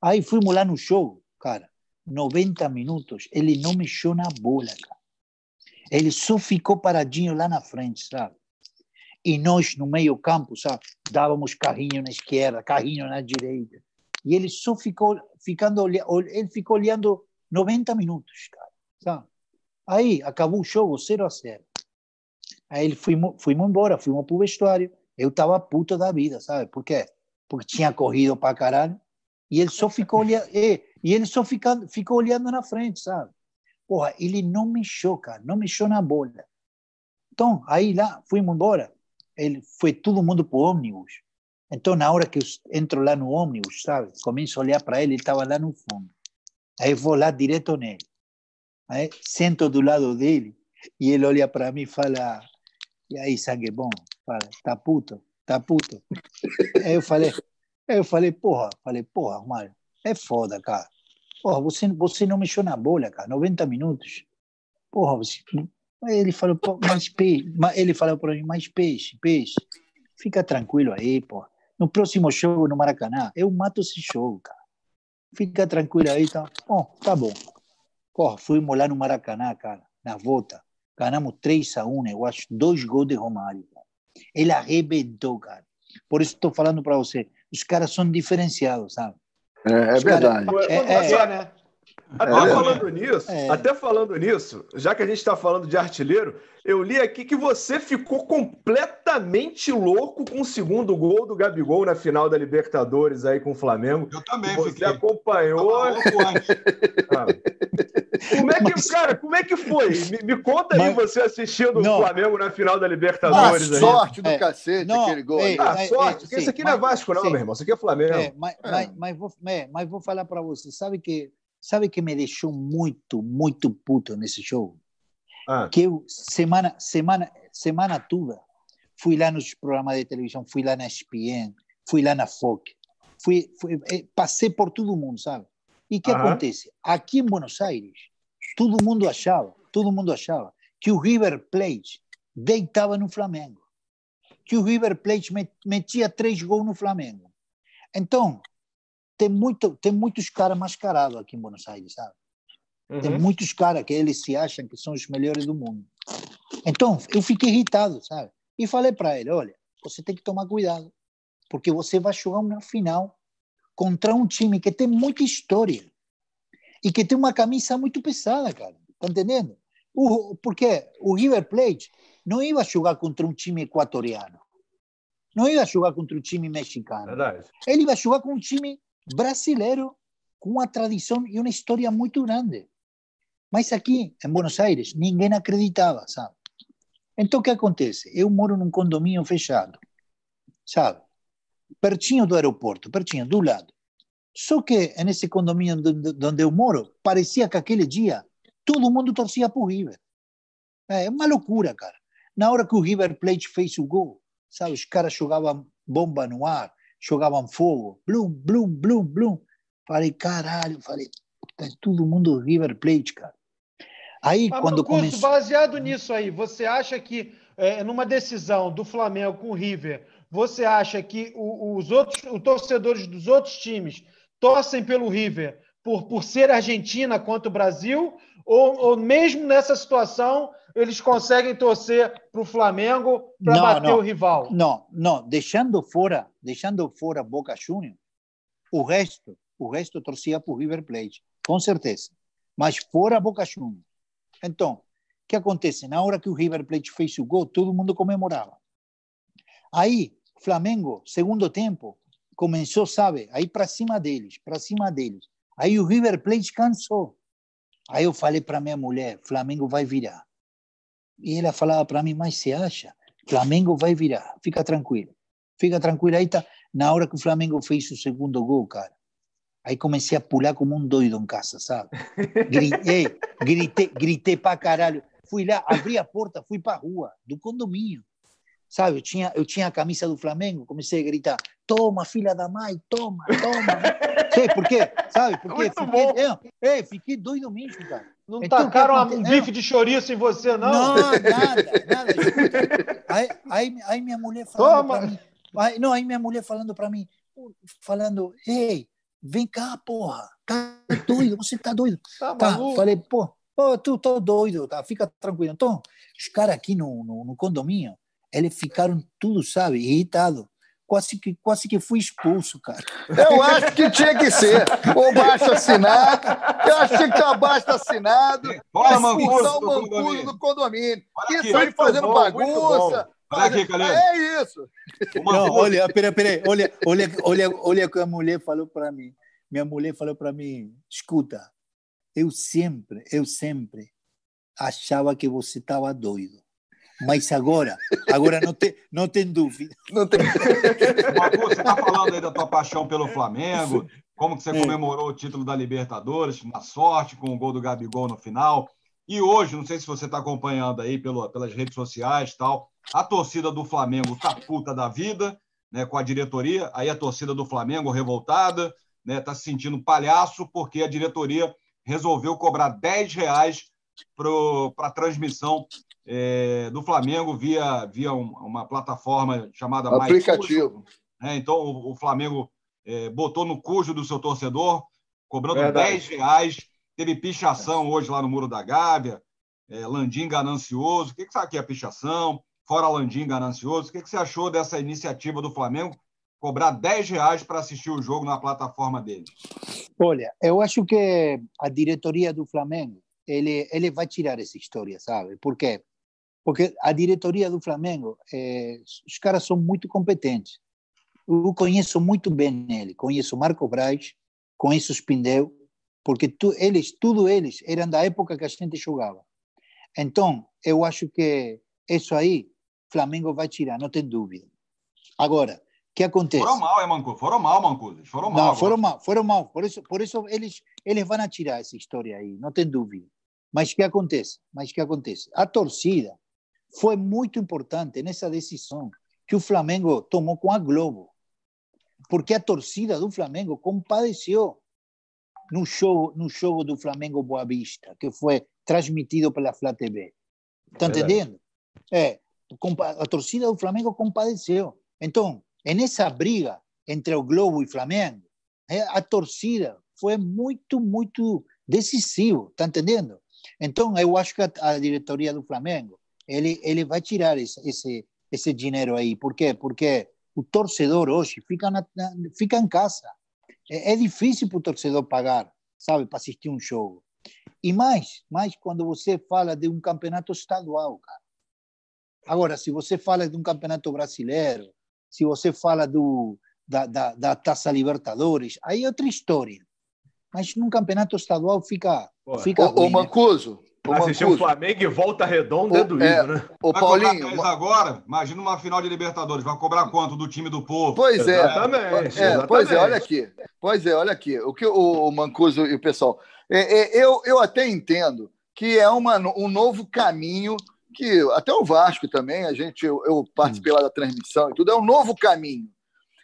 Aí fomos lá no show, cara, 90 minutos, ele não mexeu na bola, cara. Ele só ficou paradinho lá na frente, sabe? E nós, no meio campo, sabe? Dávamos carrinho na esquerda, carrinho na direita. E ele só ficou ficando, ele ficou olhando 90 minutos, cara, sabe? Aí acabou o jogo 0 a 0. Aí ele fuimos, fuimos embora, fuimos pro vestuário. Eu tava puto da vida, sabe? Por quê? Porque tinha corrido para caralho. E ele só ficou olhando, e, e ele só fica, ficou olhando na frente, sabe? Porra, ele não mexeu, cara, não mexeu na bola. Então, aí lá, fuimos embora. Ele foi todo mundo pro ônibus. Então, na hora que eu entro lá no ônibus, sabe? Começo a olhar para ele, ele estava lá no fundo. Aí vou lá direto nele. Aí sento do lado dele e ele olha para mim e fala: E aí, sangue bom? Fala: Tá puto? Tá puto? aí eu falei: aí eu falei, porra, falei, porra, Mário, é foda, cara. Porra, você, você não mexeu na bola, cara, 90 minutos. Porra, você. Aí ele falou, mais peixe. Ele falou para mim, mais peixe, peixe. Fica tranquilo aí, porra. No próximo jogo no Maracanã, eu mato esse jogo, cara. Fica tranquilo aí, tá? Bom, tá bom. Porra, fomos lá no Maracanã, cara, na volta. Ganhamos 3 a 1, eu acho, dois gols de Romário. Cara. Ele arrebentou, cara. Por isso estou falando para você. Os caras são diferenciados, sabe? É, é verdade. Cara, é, é, é, né? Até é. falando nisso, é. até falando nisso, já que a gente está falando de artilheiro, eu li aqui que você ficou completamente louco com o segundo gol do Gabigol na final da Libertadores aí com o Flamengo. Eu também você fiquei. acompanhou. Ah. Como é que, Mas... cara, como é que foi? Me, me conta Mas... aí você assistindo não. o Flamengo na final da Libertadores. A sorte aí. do é. cacete não, aquele gol. Ei, ah, sorte, porque esse aqui não é Vasco não, sim. meu irmão, isso aqui é Flamengo. É, mas, mas, mas, vou, mas vou falar para você, sabe que Sabe que me deixou muito, muito puto nesse jogo? Ah. Que eu, semana, semana, semana toda, fui lá nos programas de televisão, fui lá na ESPN, fui lá na FOC, fui, fui eh, passei por todo mundo, sabe? E o que acontece? Aqui em Buenos Aires, todo mundo achava, todo mundo achava que o River Plate deitava no Flamengo, que o River Plate metia três gols no Flamengo. Então, tem, muito, tem muitos caras mascarados aqui em Buenos Aires, sabe? Uhum. Tem muitos caras que eles se acham que são os melhores do mundo. Então, eu fiquei irritado, sabe? E falei para ele: olha, você tem que tomar cuidado, porque você vai jogar uma final contra um time que tem muita história e que tem uma camisa muito pesada, cara. Tá entendendo? O, porque o River Plate não ia jogar contra um time equatoriano. Não ia jogar contra um time mexicano. Verdade. Ele ia jogar com um time brasileiro com uma tradição e uma história muito grande. Mas aqui, em Buenos Aires, ninguém acreditava, sabe? Então, o que acontece? Eu moro num condomínio fechado, sabe? Pertinho do aeroporto, pertinho, do lado. Só que nesse condomínio onde eu moro, parecia que aquele dia todo mundo torcia para o River. É uma loucura, cara. Na hora que o River Plate fez o gol, sabe, os caras jogavam bomba no ar, jogavam fogo, blum, blum, blum, blum. Falei, caralho, falei, tá todo mundo River Plate, cara. Aí, Mas, quando começou... Baseado nisso aí, você acha que é, numa decisão do Flamengo com o River, você acha que os outros, os torcedores dos outros times torcem pelo River por, por ser Argentina contra o Brasil? Ou, ou mesmo nessa situação, eles conseguem torcer para o Flamengo para bater não, o rival? Não, não, deixando fora, deixando fora Boca Juniors, o resto, o resto torcia para o River Plate, com certeza. Mas fora Boca Juniors. Então, o que acontece? Na hora que o River Plate fez o gol, todo mundo comemorava. Aí, Flamengo, segundo tempo, começou, sabe, aí para cima deles, para cima deles. Aí o River Plate cansou. Aí eu falei para minha mulher, Flamengo vai virar. E ela falava para mim, mas você acha? Flamengo vai virar, fica tranquilo. Fica tranquilo. Aí tá, na hora que o Flamengo fez o segundo gol, cara, aí comecei a pular como um doido em casa, sabe? Gritei, gritei, gritei pra caralho. Fui lá, abri a porta, fui pra rua do condomínio. Sabe, eu tinha, eu tinha a camisa do Flamengo, comecei a gritar: toma, filha da mãe, toma, toma. Sei por quê? Sabe? Porque fiquei, é, é, fiquei doido mesmo, cara. Não então, tacaram um bife de chouriço em você, não? Não, nada, nada. Aí, aí, aí minha mulher falando para mim. Aí, não, aí minha mulher falando para mim, falando, ei, vem cá, porra, tá doido, você tá doido. Tá, tá falei, pô, pô, tu tô doido, tá, fica tranquilo. Então, os caras aqui no, no, no condomínio, eles ficaram tudo, sabe, irritados quase que, quase que fui expulso, cara. Eu acho que tinha que ser. Ou baixo assinado. Eu acho que tinha ter baixo assinado. Bora, Mancuso, do condomínio. Do condomínio. Isso aí fazendo bom, bagunça. Olha aqui, Calil. É isso. Não, olha, peraí, peraí. Olha, olha, olha, olha o que a mulher falou para mim. Minha mulher falou para mim: escuta, eu sempre, eu sempre achava que você estava doido. Mas agora, agora não tem, não tem dúvida. Não tem. você está falando aí da tua paixão pelo Flamengo, como que você é. comemorou o título da Libertadores, na sorte, com o gol do Gabigol no final. E hoje, não sei se você está acompanhando aí pelo, pelas redes sociais tal, a torcida do Flamengo tá puta da vida, né, com a diretoria. Aí a torcida do Flamengo revoltada, né, tá se sentindo palhaço porque a diretoria resolveu cobrar 10 reais para a transmissão é, do Flamengo via, via um, uma plataforma chamada Aplicativo. né? Então, o, o Flamengo é, botou no cujo do seu torcedor, cobrando Verdade. 10 reais. Teve pichação hoje lá no Muro da Gávea, é, Landim ganancioso. O que, que sabe que é pichação? Fora Landim ganancioso. O que, que você achou dessa iniciativa do Flamengo cobrar 10 reais para assistir o jogo na plataforma dele? Olha, eu acho que a diretoria do Flamengo ele, ele vai tirar essa história, sabe? Por quê? Porque a diretoria do Flamengo, é, os caras são muito competentes. Eu conheço muito bem ele, conheço Marco Braz, conheço os Pindeu, porque tu, eles, tudo eles eram da época que a gente jogava. Então, eu acho que isso aí, Flamengo vai tirar, não tem dúvida. Agora, o que acontece? Foram mal, é Mancuso? Foram mal, Mancuso. Foram mal. Não, foram mal, foram mal. Por isso, por isso eles, eles vão tirar essa história aí, não tem dúvida. Mas o que acontece? Mas o que acontece? A torcida foi muito importante nessa decisão que o Flamengo tomou com a Globo. Porque a torcida do Flamengo compadeceu no jogo, no jogo do Flamengo Boa Vista, que foi transmitido pela Flá TV. Está entendendo? É, a torcida do Flamengo compadeceu. Então, nessa briga entre o Globo e Flamengo, é, a torcida foi muito, muito decisivo, está entendendo? Então, eu acho que a, a, diretoria do Flamengo, ele, ele vai tirar esse, esse, esse dinheiro aí. Por quê? Porque o torcedor hoje fica, na, fica em casa. É, é difícil para o torcedor pagar, sabe, para assistir um jogo. E mais, mais quando você fala de um campeonato estadual, cara. Agora, se você fala de um campeonato brasileiro, se você fala do, da, da, da Taça Libertadores, aí é outra história. Mas num campeonato estadual fica. Pô, fica o, ruim, o né? Mancuso. Né? Assistir o Flamengo e volta redonda é doído, é, né? O Paulinho. Agora, imagina uma final de Libertadores. Vai cobrar quanto do time do povo? Pois é. Exatamente, é, exatamente. Pois é, olha aqui. Pois é, olha aqui. O que o, o Mancuso e o pessoal. É, é, eu, eu até entendo que é uma, um novo caminho que até o Vasco também, a gente, eu, eu participei lá da transmissão e tudo, é um novo caminho.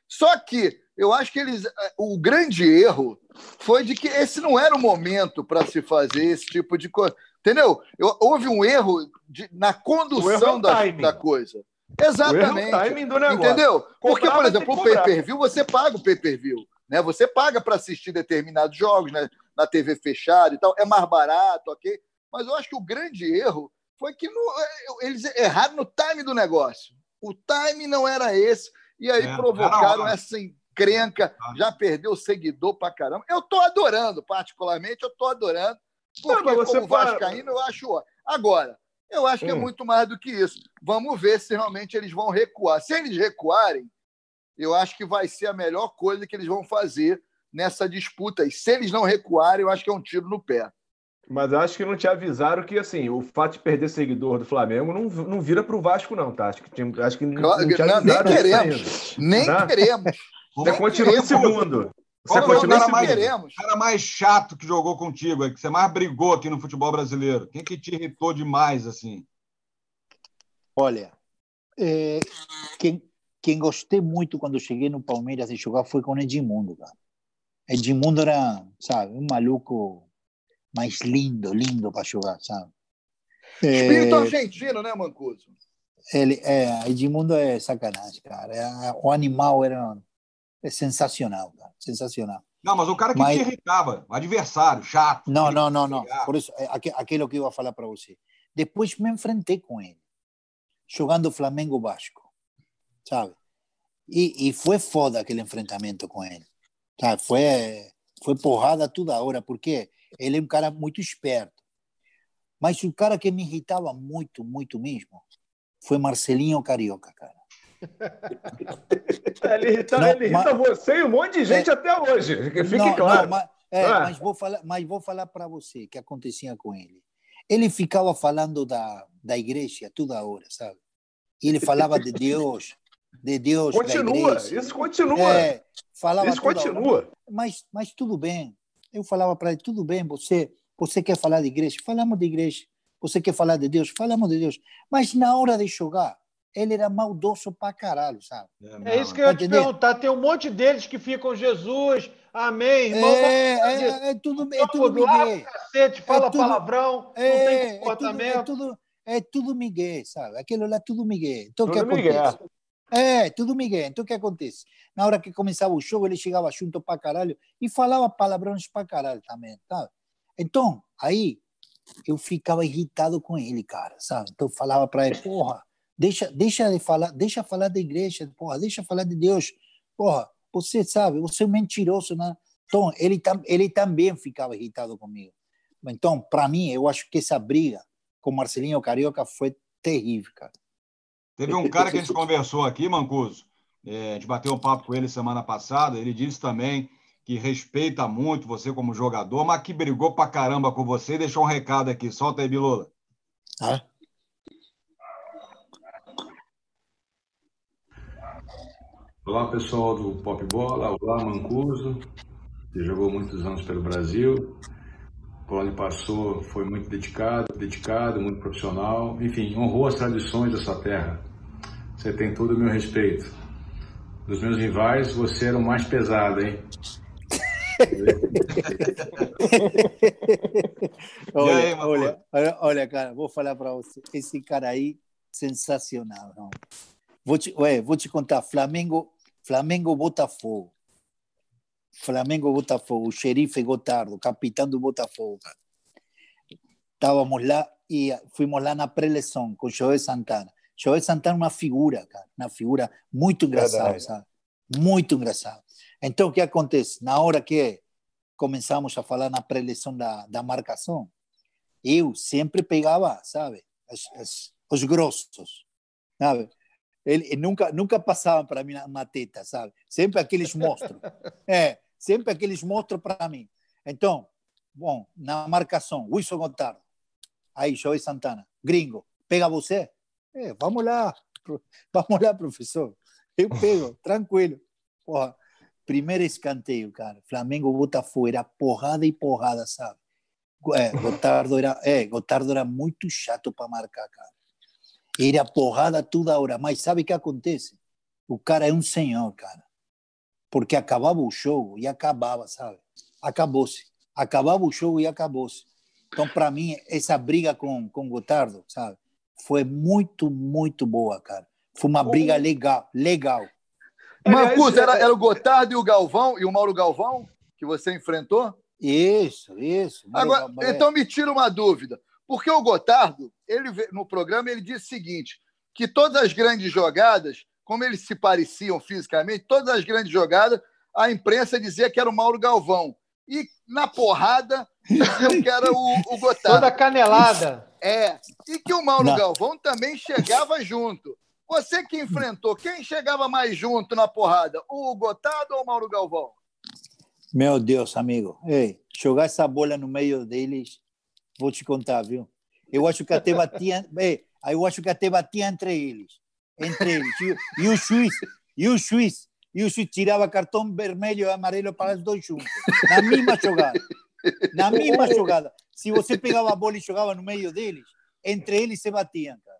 Só que eu acho que eles, o grande erro foi de que esse não era o momento para se fazer esse tipo de coisa. Entendeu? Eu, houve um erro de, na condução é da, da, coisa. Exatamente. O timing do negócio. Entendeu? Porque, por exemplo, o pay-per-view, você paga o pay-per-view. Né? Você paga para assistir determinados jogos né? na TV fechada e tal. É mais barato, ok? Mas eu acho que o grande erro foi que no, eles erraram no time do negócio. O time não era esse. E aí é, provocaram essa encrenca. Já perdeu seguidor pra caramba. Eu tô adorando, particularmente, eu tô adorando. Porque, não, como Vascaíno, eu acho. Agora, eu acho que é hum. é muito mais do que isso. Vamos ver se realmente eles vão recuar. Se eles recuarem, eu acho que vai ser a melhor coisa que eles vão fazer nessa disputa. E se eles não recuarem, eu acho que é um tiro no pé. Mas acho que não te avisaram que assim, o fato de perder seguidor do Flamengo não, não vira para o Vasco, não, tá? Acho que, tinha, acho que não, não te avisaram. Nem queremos. Nem né? queremos. Você continua em segundo. Você Qual continua o mais, queremos. cara mais chato que jogou contigo, é que você mais brigou aqui no futebol brasileiro? Quem que te irritou demais, assim? Olha, é, quem, quem gostei muito quando cheguei no Palmeiras de jogar foi com o Edmundo, cara. Edmundo era, sabe, um maluco mais lindo, lindo para jogar, sabe? Espírito é, argentino, né, Mancuso? Ele, é, Edmundo é sacanagem, cara. É, o animal era é sensacional, cara. Sensacional. Não, mas o cara que mas... te irritava, adversário, chato. Não, não, não, não. Por isso, é aquilo que eu ia falar para você. Depois me enfrentei com ele, jogando Flamengo Vasco, sabe? E, e foi foda aquele enfrentamento com ele. Sabe? Foi, foi porrada toda hora, porque ele é um cara muito esperto. Mas o cara que me irritava muito, muito mesmo, foi Marcelinho Carioca, cara. ele irrita, não, ele irrita mas, você e um monte de gente é, até hoje, que fique não, claro. Não, mas, é, é, mas, vou falar, mas vou falar para você o que acontecia com ele. Ele ficava falando da, da igreja toda hora, sabe? E ele falava de Deus, de Deus. Continua, isso continua. É, falava isso continua. Hora, mas, mas tudo bem, eu falava para ele: tudo bem, você, você quer falar de igreja? Falamos de igreja. Você quer falar de Deus? Falamos de Deus. Mas na hora de jogar, ele era maldoso pra caralho, sabe? É, é isso que eu ia te perguntar. Tem um monte deles que ficam Jesus, amém, irmão. É, é, é tudo, é tudo Miguel. Cacete, fala é tudo, palavrão, é, não tem comportamento. É tudo, é tudo, é tudo Miguel, sabe? Aquilo lá é tudo Miguel. Então, o que acontece? Miguel. É, tudo Miguel. Então o que acontece? Na hora que começava o jogo, ele chegava junto pra caralho e falava palavrões pra caralho também, tá? Então, aí eu ficava irritado com ele, cara, sabe? Então eu falava para ele, porra, deixa, deixa de falar, deixa falar da igreja, porra, deixa falar de Deus. Porra, você sabe, você é um mentiroso, né? Então, ele, ele também ficava irritado comigo. Então, para mim, eu acho que essa briga com Marcelinho Carioca foi terrível, cara. Teve um cara que a gente conversou aqui, Mancuso, é, a gente bateu um papo com ele semana passada, ele disse também que respeita muito você como jogador, mas que brigou pra caramba com você e deixou um recado aqui. Solta aí, Bilula. Ah. Olá, pessoal do Pop Bola. Olá, Mancuso, que jogou muitos anos pelo Brasil. Por onde passou, foi muito dedicado, dedicado, muito profissional. Enfim, honrou as tradições da sua terra. Você tem todo o meu respeito. Dos meus rivais, você era o mais pesado, hein? olha, olha, olha, cara, vou falar para você. Esse cara aí, sensacional. Não? Vou, te, ué, vou te contar. Flamengo Flamengo Botafogo. Flamengo Botafogo, o xerife Gotardo, capitão do Botafogo. Estávamos lá e fomos lá na pré-eleição com Joel Santana. Joel Santana é uma figura, cara, uma figura muito engraçada, sabe? Muito engraçada. Então, o que acontece? Na hora que começamos a falar na pré-eleição da, da marcação, eu sempre pegava, sabe, os grossos, sabe? Ele nunca nunca passavam para mim uma teta, sabe? Sempre aqueles monstros. É, sempre aqueles monstros para mim. Então, bom, na marcação, Wilson Gotardo, aí Joey Santana, gringo, pega você? É, vamos lá, vamos lá, professor. Eu pego, tranquilo. Porra, primeiro escanteio, cara. Flamengo Botafogo era porrada e porrada, sabe? É, Gotardo era, é, Gotardo era muito chato para marcar, cara. Era porrada toda hora. Mas sabe o que acontece? O cara é um senhor, cara. Porque acabava o jogo e acabava, sabe? Acabou-se. Acabava o jogo e acabou-se. Então, para mim, essa briga com, com Gotardo, sabe? Foi muito, muito boa, cara. Foi uma briga legal, legal. Marcos, era, era o Gotardo e o Galvão, e o Mauro Galvão, que você enfrentou? Isso, isso. Agora, então me tira uma dúvida. Porque o Gotardo, ele no programa, ele disse o seguinte: que todas as grandes jogadas, como eles se pareciam fisicamente, todas as grandes jogadas, a imprensa dizia que era o Mauro Galvão. E na porrada diziam que era o, o Gotardo. Toda canelada. É. E que o Mauro Não. Galvão também chegava junto. Você que enfrentou, quem chegava mais junto na porrada? O Gotardo ou o Mauro Galvão? Meu Deus, amigo. Ei, jogar essa bola no meio deles Vou te contar, viu? Eu acho que até batia, é, eu acho que até batia entre eles, entre eles. E, e o juiz, e o juiz, e o juiz tirava cartão vermelho e amarelo para os dois juntos, na mesma jogada. Na mesma jogada. Se você pegava a bola e jogava no meio deles, entre eles se batiam, cara.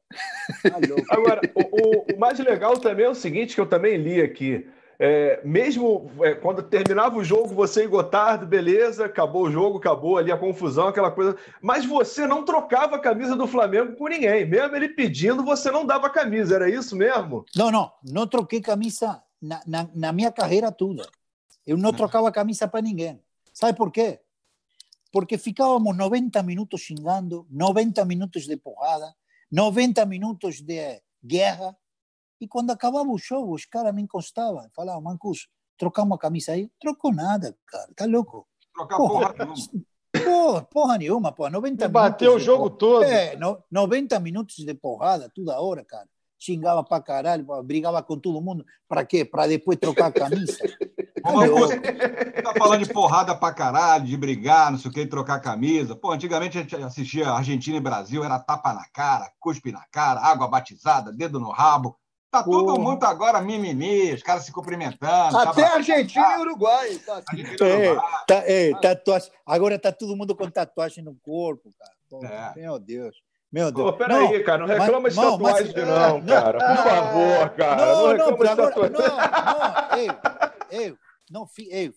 Tá Agora, o, o, mais legal também é o seguinte, que eu também li aqui. É, mesmo é, quando terminava o jogo, você e Gotardo, beleza, acabou o jogo, acabou ali a confusão, aquela coisa. Mas você não trocava a camisa do Flamengo com ninguém. Mesmo ele pedindo, você não dava camisa. Era isso mesmo? Não, não. Não troquei camisa na, na, na minha carreira toda. Eu não trocava camisa para ninguém. Sabe por quê? Porque ficávamos 90 minutos xingando, 90 minutos de porrada, 90 minutos de guerra e quando acabava o jogo, os caras me encostavam, falavam, Mancus, trocamos a camisa aí? Trocou nada, cara, tá louco? Trocar porra, porra nenhuma. Porra, porra nenhuma, porra. 90 Bateu o jogo todo. É, no, 90 minutos de porrada, toda hora, cara. Xingava pra caralho, brigava com todo mundo. Pra quê? Pra depois trocar a camisa. Coisa, tá falando de porrada pra caralho, de brigar, não sei o que, trocar a camisa. Pô, antigamente a gente assistia Argentina e Brasil, era tapa na cara, cuspe na cara, água batizada, dedo no rabo. Tá Porra. todo mundo agora mimimi, os caras se cumprimentando. Até tá Argentina e Uruguai. Tá, é, tá, é, tatuagem. Agora tá todo mundo com tatuagem no corpo, cara. é. Meu Deus. Meu Deus. Pô, peraí, cara, não reclama mas, de tatuagem, não, não, não, cara. Por favor, cara. Não, não, não, não, agora, não, não, eu, eu, não, eu,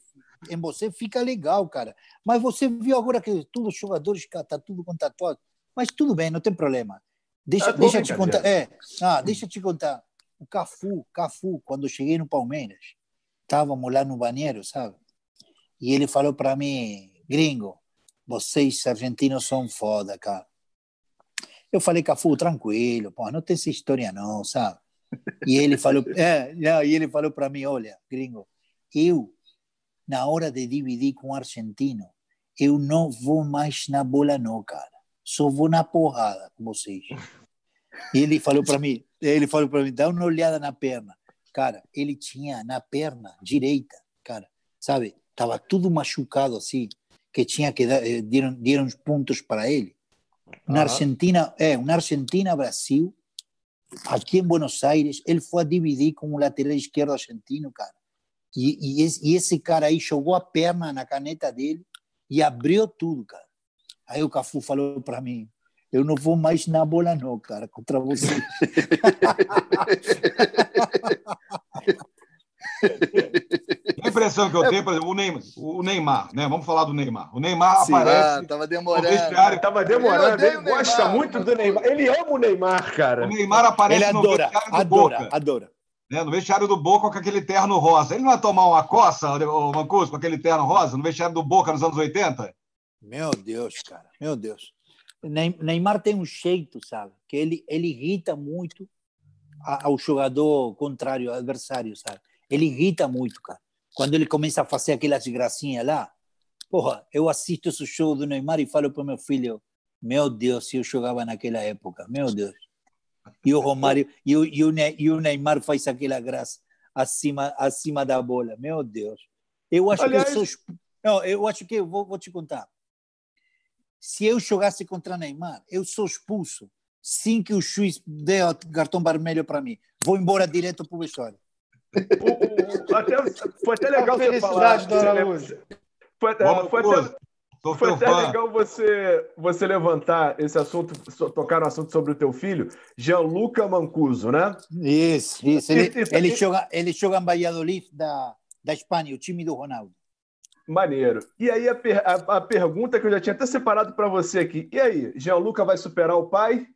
em você fica legal, cara. Mas você viu agora que todos os jogadores, cara, tá tudo com tatuagem. Mas tudo bem, não tem problema. Deixa, tá deixa eu te contar. É, ah, deixa eu te contar o Cafu, Cafu, quando cheguei no Palmeiras, estávamos lá no banheiro, sabe? E ele falou para mim, gringo, vocês argentinos são foda, cara. Eu falei, Cafu, tranquilo, pô, não tem essa história não, sabe? E ele falou, é, não, e ele falou para mim, olha, gringo, eu na hora de dividir com o argentino, eu não vou mais na bola não, cara. Só vou na porrada com vocês. E ele falou para mim, ele falou para mim, dá uma olhada na perna. Cara, ele tinha na perna direita, cara, sabe? Tava tudo machucado assim, que tinha que dar, eh, deram, deram pontos para ele. Na Argentina, é, na Argentina, Brasil, aqui em Buenos Aires, ele foi a dividir com o lateral esquerdo argentino, cara. E, e, esse, e esse cara aí jogou a perna na caneta dele e abriu tudo, cara. Aí o Cafu falou para mim, eu não vou mais na bola não, cara, contra você. A impressão que eu tenho, por exemplo, o Neymar, o Neymar, né? Vamos falar do Neymar. O Neymar Sim, aparece. Ah, tava demorando. Vestiário, tava demorando. Ele gosta muito do Neymar. Ele ama o Neymar, cara. O Neymar aparece Ele adora, no vestiário do adora, Boca. Adora. Né? No vestiário do Boca com aquele terno rosa. Ele não vai tomar uma coça, o Mancuso, com aquele terno rosa, no vestiário do Boca nos anos 80? Meu Deus, cara. Meu Deus. Neymar tem um jeito, sabe? Que ele, ele irrita muito ao jogador contrário, adversário, sabe? Ele irrita muito, cara. Quando ele começa a fazer aquelas gracinhas lá, porra, eu assisto esse show do Neymar e falo para meu filho, meu Deus, se eu jogava naquela época, meu Deus. E o Romário, e o, e o, e o Neymar faz aquela graça acima, acima da bola, meu Deus. Eu acho Aliás... que eu sou... Não, eu acho que, vou, vou te contar, se eu jogasse contra Neymar, eu sou expulso sem que o juiz dê o cartão vermelho para mim. Vou embora direto para o vestiário. foi até legal você falar. Foi, até, foi até, foi até legal você, você levantar esse assunto, tocar no assunto sobre o teu filho, Gianluca Mancuso, né? Isso, isso. Ele, ele, joga, ele joga em Valladolid da, da Espanha, o time do Ronaldo. Maneiro. E aí a, per a, a pergunta que eu já tinha até separado para você aqui. E aí, Gianluca vai superar o pai?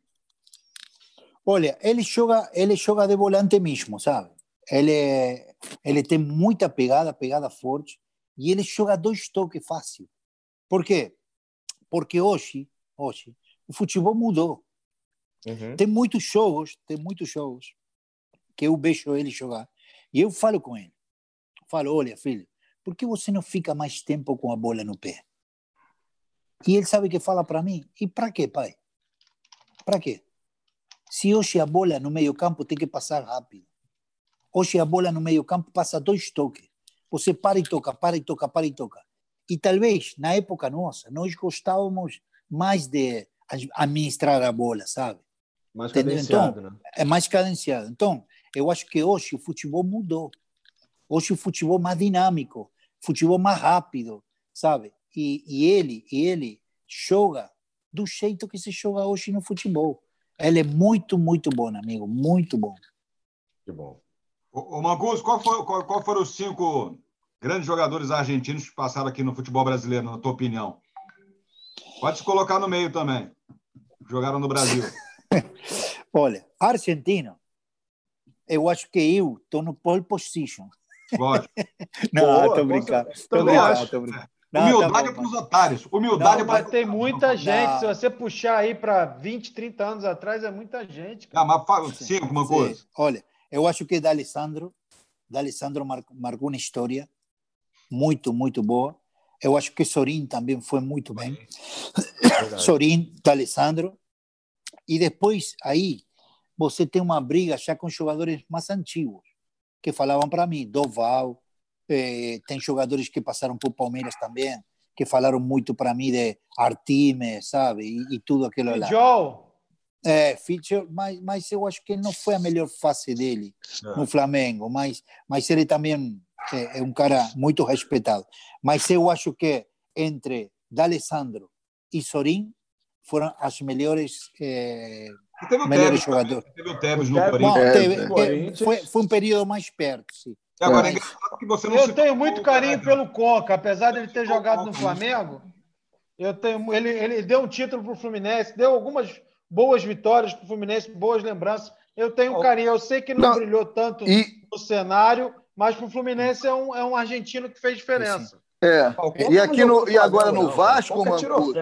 Olha, ele joga, ele joga de volante mesmo, sabe? Ele, ele tem muita pegada, pegada forte, e ele joga dois toques fácil. Por quê? Porque hoje, hoje o futebol mudou. Uhum. Tem muitos jogos, tem muitos jogos que eu vejo ele jogar, e eu falo com ele. Falo, olha, filho, por que você não fica mais tempo com a bola no pé? E ele sabe que fala para mim, e para quê, pai? Para quê? Se hoje a bola no meio campo tem que passar rápido. Hoje a bola no meio campo passa dois toques. Você para e toca, para e toca, para e toca. E talvez, na época nossa, nós gostávamos mais de administrar a bola, sabe? Mais cadenciado, então, né? É mais cadenciado. Então, eu acho que hoje o futebol mudou. Hoje o futebol é mais dinâmico futebol mais rápido, sabe? E, e ele, ele joga do jeito que se joga hoje no futebol. Ele é muito, muito bom, amigo, muito bom. Que bom. O, o Mangus, qual, foi, qual, qual foram os cinco grandes jogadores argentinos que passaram aqui no futebol brasileiro, na tua opinião? Pode se colocar no meio também. Jogaram no Brasil. Olha, argentino, eu acho que eu estou no pole position. Lógico. não, Boa, tô brincando. Tô brincando, tô brincando. Não, Humildade tá é para os otários. Humildade não, é para tem muita gente. Não. Se você puxar aí para 20, 30 anos atrás, é muita gente. Cara. Não, mas fala cinco, uma coisa. Olha, eu acho que D'Alessandro, D'Alessandro marcou uma história muito, muito boa. Eu acho que Sorin também foi muito bem. É Sorin, D'Alessandro. E depois, aí, você tem uma briga já com jogadores mais antigos que falavam para mim, Doval, eh, tem jogadores que passaram por Palmeiras também, que falaram muito para mim de Artime, sabe? E, e tudo aquilo lá. Joel. É, Fitcher, mas, mas eu acho que não foi a melhor fase dele é. no Flamengo, mas, mas ele também é, é, um cara muito respeitado. Mas eu acho que entre D'Alessandro e Sorin foram as melhores é, teve melhores jogadores. Teve o Tevez no Corinthians. foi, foi um período mais perto, sim. Agora, é engraçado que você não Eu tenho muito carinho pelo Coca, apesar de ele ter jogado no Flamengo. Eu tenho, ele, ele deu um título para o Fluminense, deu algumas boas vitórias para o Fluminense, boas lembranças. Eu tenho um carinho. Eu sei que não, não brilhou tanto e... no cenário, mas para o Fluminense é um, é um argentino que fez diferença. É. E aqui no, e agora no Vasco, Mancuso,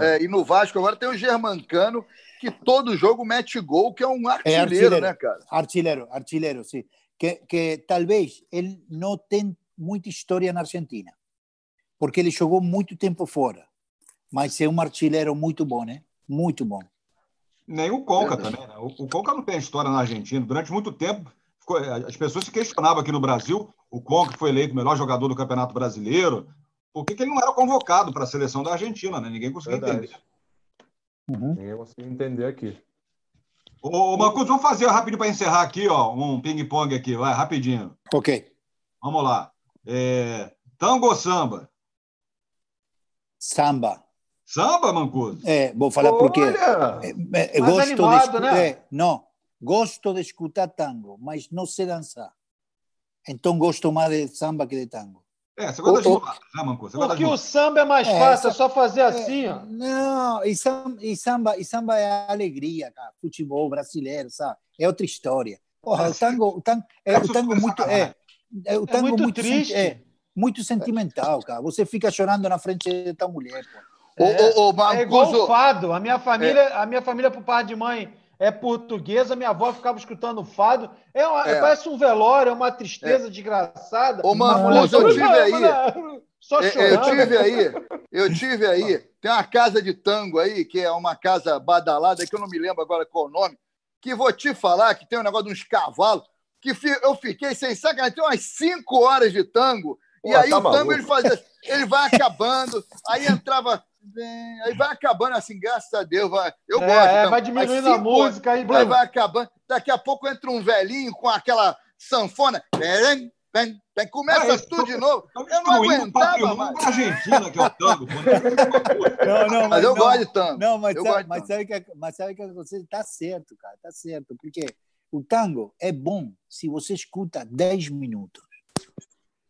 é, e no Vasco agora tem o Germancano que todo jogo mete gol, que é um artilheiro, é artilheiro né, cara? Artilheiro, artilheiro, sim. Que, que talvez ele não tem muita história na Argentina, porque ele jogou muito tempo fora. Mas é um artilheiro muito bom, né? Muito bom. Nem o Conca também, né? O, o Conca não tem história na Argentina. Durante muito tempo, ficou, as pessoas se questionavam aqui no Brasil. O Conca foi eleito o melhor jogador do Campeonato Brasileiro. Por que, que ele não era convocado para a seleção da Argentina, né? Ninguém conseguia Verdade. entender. Uhum. Ninguém conseguiu entender aqui. Ô, Marcos, vamos fazer rapidinho para encerrar aqui, ó, um ping-pong aqui, vai, rapidinho. Ok. Vamos lá. É... Tango ou samba? Samba. Samba, Mancuso? É, vou falar Olha! porque é, é, gosto animado, de né? É, não, gosto de escutar tango, mas não sei dançar. Então gosto mais de samba que de tango. É, você gosta o, de mulatas, né, Mancuso? Porque o samba é mais é, fácil, é só fazer assim, ó. Não, e samba, e, samba, e samba é alegria, cara. Futebol brasileiro, sabe? É outra história. Porra, o tango, o tango, é, o tango muito... É, é, o tango muito, muito triste. É, muito sentimental, cara. Você fica chorando na frente da mulher, pô. É, o, o, o é igual o fado. A minha família, é. a minha família por parte de mãe é portuguesa, minha avó ficava escutando fado. É, uma, é. Parece um velório, é uma tristeza é. desgraçada. Ô, Marcos, eu tive aí. Só chorando. Eu tive aí, eu tive aí. Tem uma casa de tango aí, que é uma casa badalada, que eu não me lembro agora qual o nome, que vou te falar que tem um negócio de uns cavalos, que eu fiquei sem sacanagem, tem umas cinco horas de tango, Pô, e aí tá o tango ele fazia, ele vai acabando, aí entrava vem. Aí vai acabando assim, graças a Deus. Vai, eu é, gosto. É, então, vai diminuindo a música. Aí vai, vai acabando. Daqui a pouco entra um velhinho com aquela sanfona. Vem, vem, vem, começa ah, tudo de novo. Eu não aguentava mais. Argentina, que é o tango. não, não, mas, mas eu não, gosto de tango. Não, mas, sabe, mas, sabe que, mas sabe que você está certo, cara. Está certo. Porque o tango é bom se você escuta 10 minutos.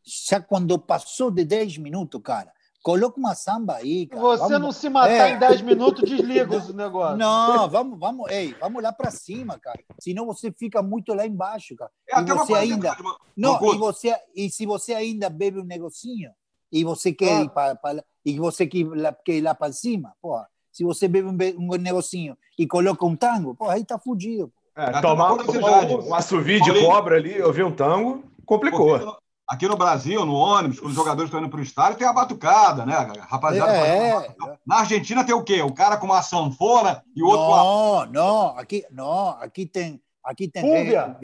Já quando passou de 10 minutos, cara, Coloca uma samba aí, cara. Você vamos... não se matar é. em 10 minutos, desliga esse negócio. Não, vamos, vamos, ei, vamos lá para cima, cara. Senão você fica muito lá embaixo, cara. É, e você ainda. Não, e, você, e se você ainda bebe um negocinho e você quer ah. ir para. E você quer, quer ir lá para cima, porra. Se você bebe um, um negocinho e coloca um tango, porra, aí tá fudido. É, tomar um, um assovio de cobra ali, ouvir um tango, complicou. Aqui no Brasil, no ônibus, quando os jogadores estão indo para o estádio, tem a batucada, né? Rapaziada. É, Na Argentina tem o quê? O cara com uma sanfona e o outro não, com a... Não, aqui, não, aqui tem. Aqui tem cúmbia.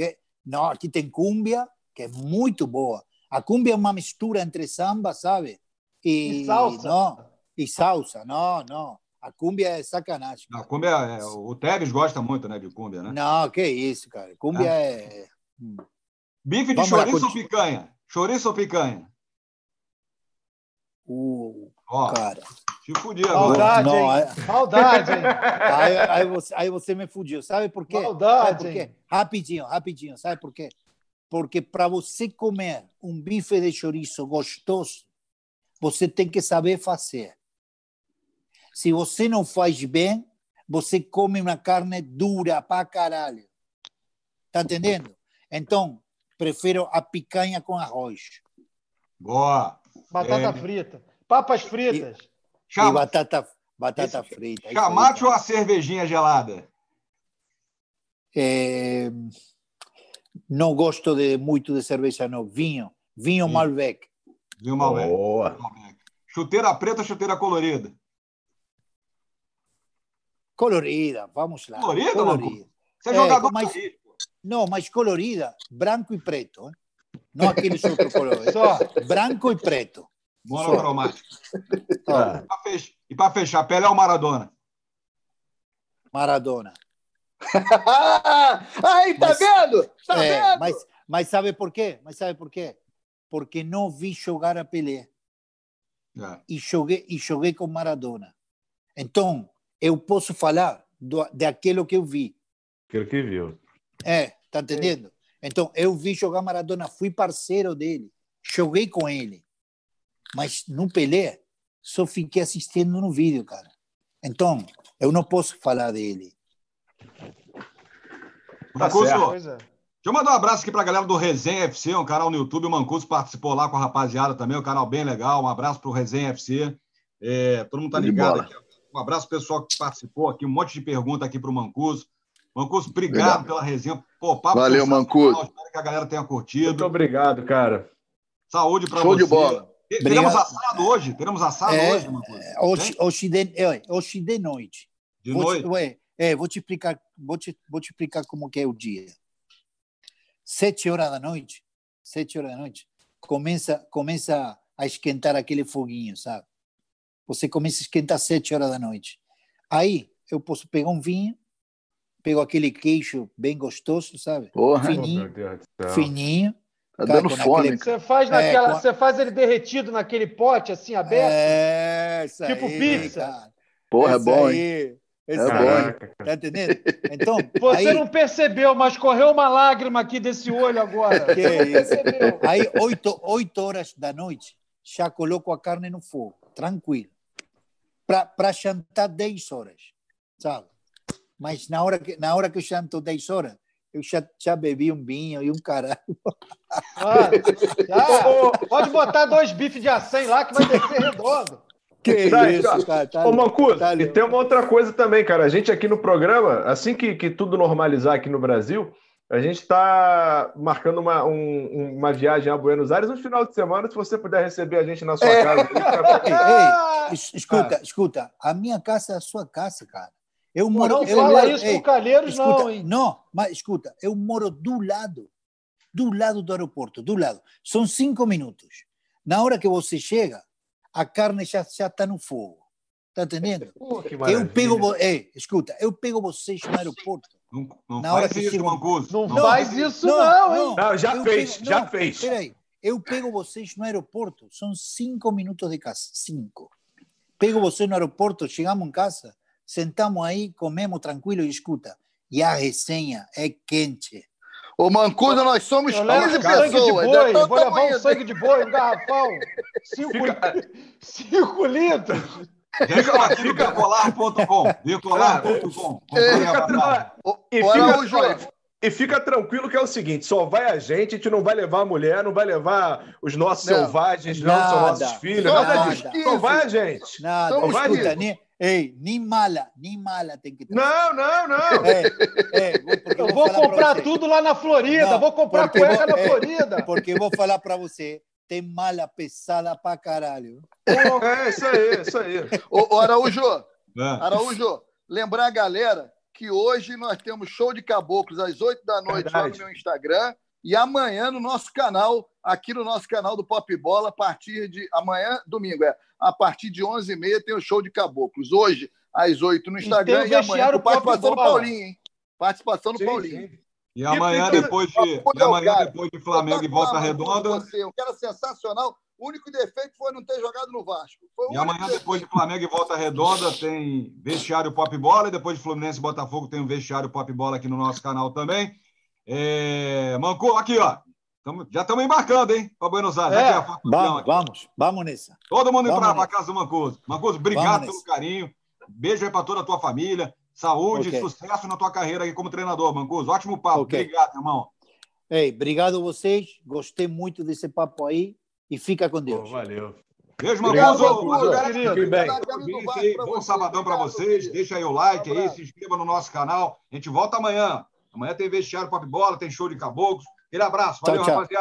Não, aqui tem cúmbia, que é muito boa. A cúmbia é uma mistura entre samba, sabe? E, e salsa. Não, e salsa, não, não. A cúmbia é sacanagem. A cúmbia, é, o Tevez gosta muito, né, de cúmbia, né? Não, que isso, cara. Cúmbia é. é... Hum. Bife de Vamos chouriço ou picanha? Chouriço ou picanha? O Ó, cara. Te fudi agora. Maldade, não, hein? É... Maldade? Aí, aí, você, aí você me fudiu. Sabe por quê? Maldade, Sabe por quê? Rapidinho, rapidinho. Sabe por quê? Porque para você comer um bife de chouriço gostoso, você tem que saber fazer. Se você não faz bem, você come uma carne dura pra caralho. Tá entendendo? Então, Prefiro a picanha com arroz. Boa. Batata é... frita. Papas fritas. E, Chama... e batata, batata Esse... frita. Chamate ou a cervejinha gelada? É... Não gosto de, muito de cerveja, não. Vinho. Vinho Sim. Malbec. Vinho Malbec. Boa. Chuteira preta ou chuteira colorida? Colorida, vamos lá. Colorida, colorida. Você é, é jogador mas, No, mais colorida, branco e preto. ¿eh? No aqueles outros colores. Só branco e preto. Monocromático. Ah. E para fechar, Pelé ou Maradona? Maradona. Aí, tá mas, vendo? Tá é, vendo? Mas, mas sabe por quê? Mas sabe por quê? Porque não vi jogar a Pelé. É. E, joguei, e joguei com Maradona. Então, eu posso falar do, daquilo que eu vi. Aquilo que viu. É, tá entendendo? Então, eu vi jogar Maradona, fui parceiro dele, joguei com ele. Mas no Pelé, só fiquei assistindo no vídeo, cara. Então, eu não posso falar dele. Tá Deixa eu mandar um abraço aqui para a galera do Resenha FC, um canal no YouTube. O Mancuso participou lá com a rapaziada também, um canal bem legal. Um abraço para o Resenha FC. É, todo mundo tá ligado aqui. Um abraço pessoal que participou aqui, um monte de pergunta aqui para o Mancuso. Mancuso, obrigado pela resenha. Pô, papo Valeu, Mancuso. Espero que a galera tenha curtido. Muito obrigado, cara. Saúde para você. Show de bola. Teremos assado hoje? Teremos assado é, hoje, hoje, hoje, de, hoje de noite. De vou noite? Te, é, vou te explicar, vou te, vou te explicar como que é o dia. Sete horas da noite, sete horas da noite, começa, começa a esquentar aquele foguinho, sabe? Você começa a esquentar sete horas da noite. Aí eu posso pegar um vinho, pego aquele queijo bem gostoso, sabe? Porra, fininho, fininho. Tá dando fome. Naquele... Você faz naquela, é, você faz ele derretido naquele pote assim aberto? É, tipo aí, pizza. Cara. Porra, é bom, aí. hein? Esse é bom. Tá entendendo? Então, você aí... não percebeu, mas correu uma lágrima aqui desse olho agora. Que isso? Aí, oito, oito horas da noite, já coloco a carne no fogo, tranquilo. Para jantar 10 horas, sabe? Mas na hora que, na hora que eu janto 10 horas, eu já, já bebi um vinho e um caralho. Ah, já, pode botar dois bifes de acém lá que vai descer redondo. Que tá, isso, cara. Tá, Ô, Mancuso, tá e tem uma outra coisa também, cara. A gente aqui no programa, assim que, que tudo normalizar aqui no Brasil, a gente está marcando uma, um, uma viagem a Buenos Aires no final de semana. Se você puder receber a gente na sua é. casa. ei, ei, escuta, ah. escuta. A minha casa é a sua casa, cara. Eu moro. Não eu fala moro, isso ei, pro Calheiros, escuta, não, hein? Não, mas escuta, eu moro do lado, do lado do aeroporto, do lado. São cinco minutos. Na hora que você chega, a carne já está no fogo. Está entendendo? Oh, eu pego, é, escuta, eu pego vocês no aeroporto. Não, não na hora que isso, chego... Não, não, faz isso, não, não, hein? Não, já eu fez, pego, já fez. Peraí, eu pego vocês no aeroporto, são cinco minutos de casa, cinco. Pego vocês no aeroporto, chegamos em casa, sentamos aí, comemos tranquilo e escuta. E a resenha é quente. Ô, Mancuda, nós somos 15 pessoas. De boi, vou levar um sangue de boi, um garrafão. Cinco, litros. Fica aqui no bicolar.com. Bicolar.com. E fica, e fica tranquilo que é o seguinte: só vai a gente, a gente não vai levar a mulher, não vai levar os nossos não, selvagens, não, nada, são nossos filhos, nada, nada disso. Só vai a gente. Nada, escuta, nem, Ei, nem mala, nem mala tem que ter. Não, não, não. É, é, eu vou, vou comprar tudo lá na Florida, não, vou comprar cueca vou, na é, Florida. Porque eu vou falar para você, tem mala pesada pra caralho. É, isso aí, isso aí. Ô, ô Araújo, é. Araújo, lembrar a galera que hoje nós temos show de caboclos às 8 da noite Verdade. lá no meu Instagram e amanhã no nosso canal, aqui no nosso canal do Pop Bola, a partir de amanhã, domingo, é, a partir de 11h30 tem o show de caboclos. Hoje, às 8 no Instagram e, e amanhã com participação do Paulinho, hein? Participação do sim, Paulinho. Sim. E amanhã, depois de, e amanhã, depois de Flamengo e Volta Redonda. Você, um cara sensacional. O único defeito foi não ter jogado no Vasco. e amanhã, depois de Flamengo e Volta Redonda, tem vestiário Pop Bola. E depois de Fluminense e Botafogo, tem o um vestiário Pop Bola aqui no nosso canal também. É... Mancou, aqui, ó. Tamo, já estamos embarcando, hein, para Buenos Aires. É, aqui, vamos, vamos, vamos nessa. Todo mundo indo para a casa do Mancuso. Mancuso, obrigado vamos pelo carinho. Beijo aí para toda a tua família. Saúde okay. e sucesso na tua carreira aí como treinador, Mancuso. Ótimo papo. Okay. Obrigado, irmão. Ei, obrigado a vocês. Gostei muito desse papo aí e fica com Deus. Oh, valeu. Beijo, Mancuso. Bom sabadão para vocês. Deixa aí o like aí, se inscreva no nosso canal. A gente volta amanhã. Amanhã tem vestiário Pop Bola, tem show de caboclos. Aquele abraço. Valeu, tchau, tchau. rapaziada.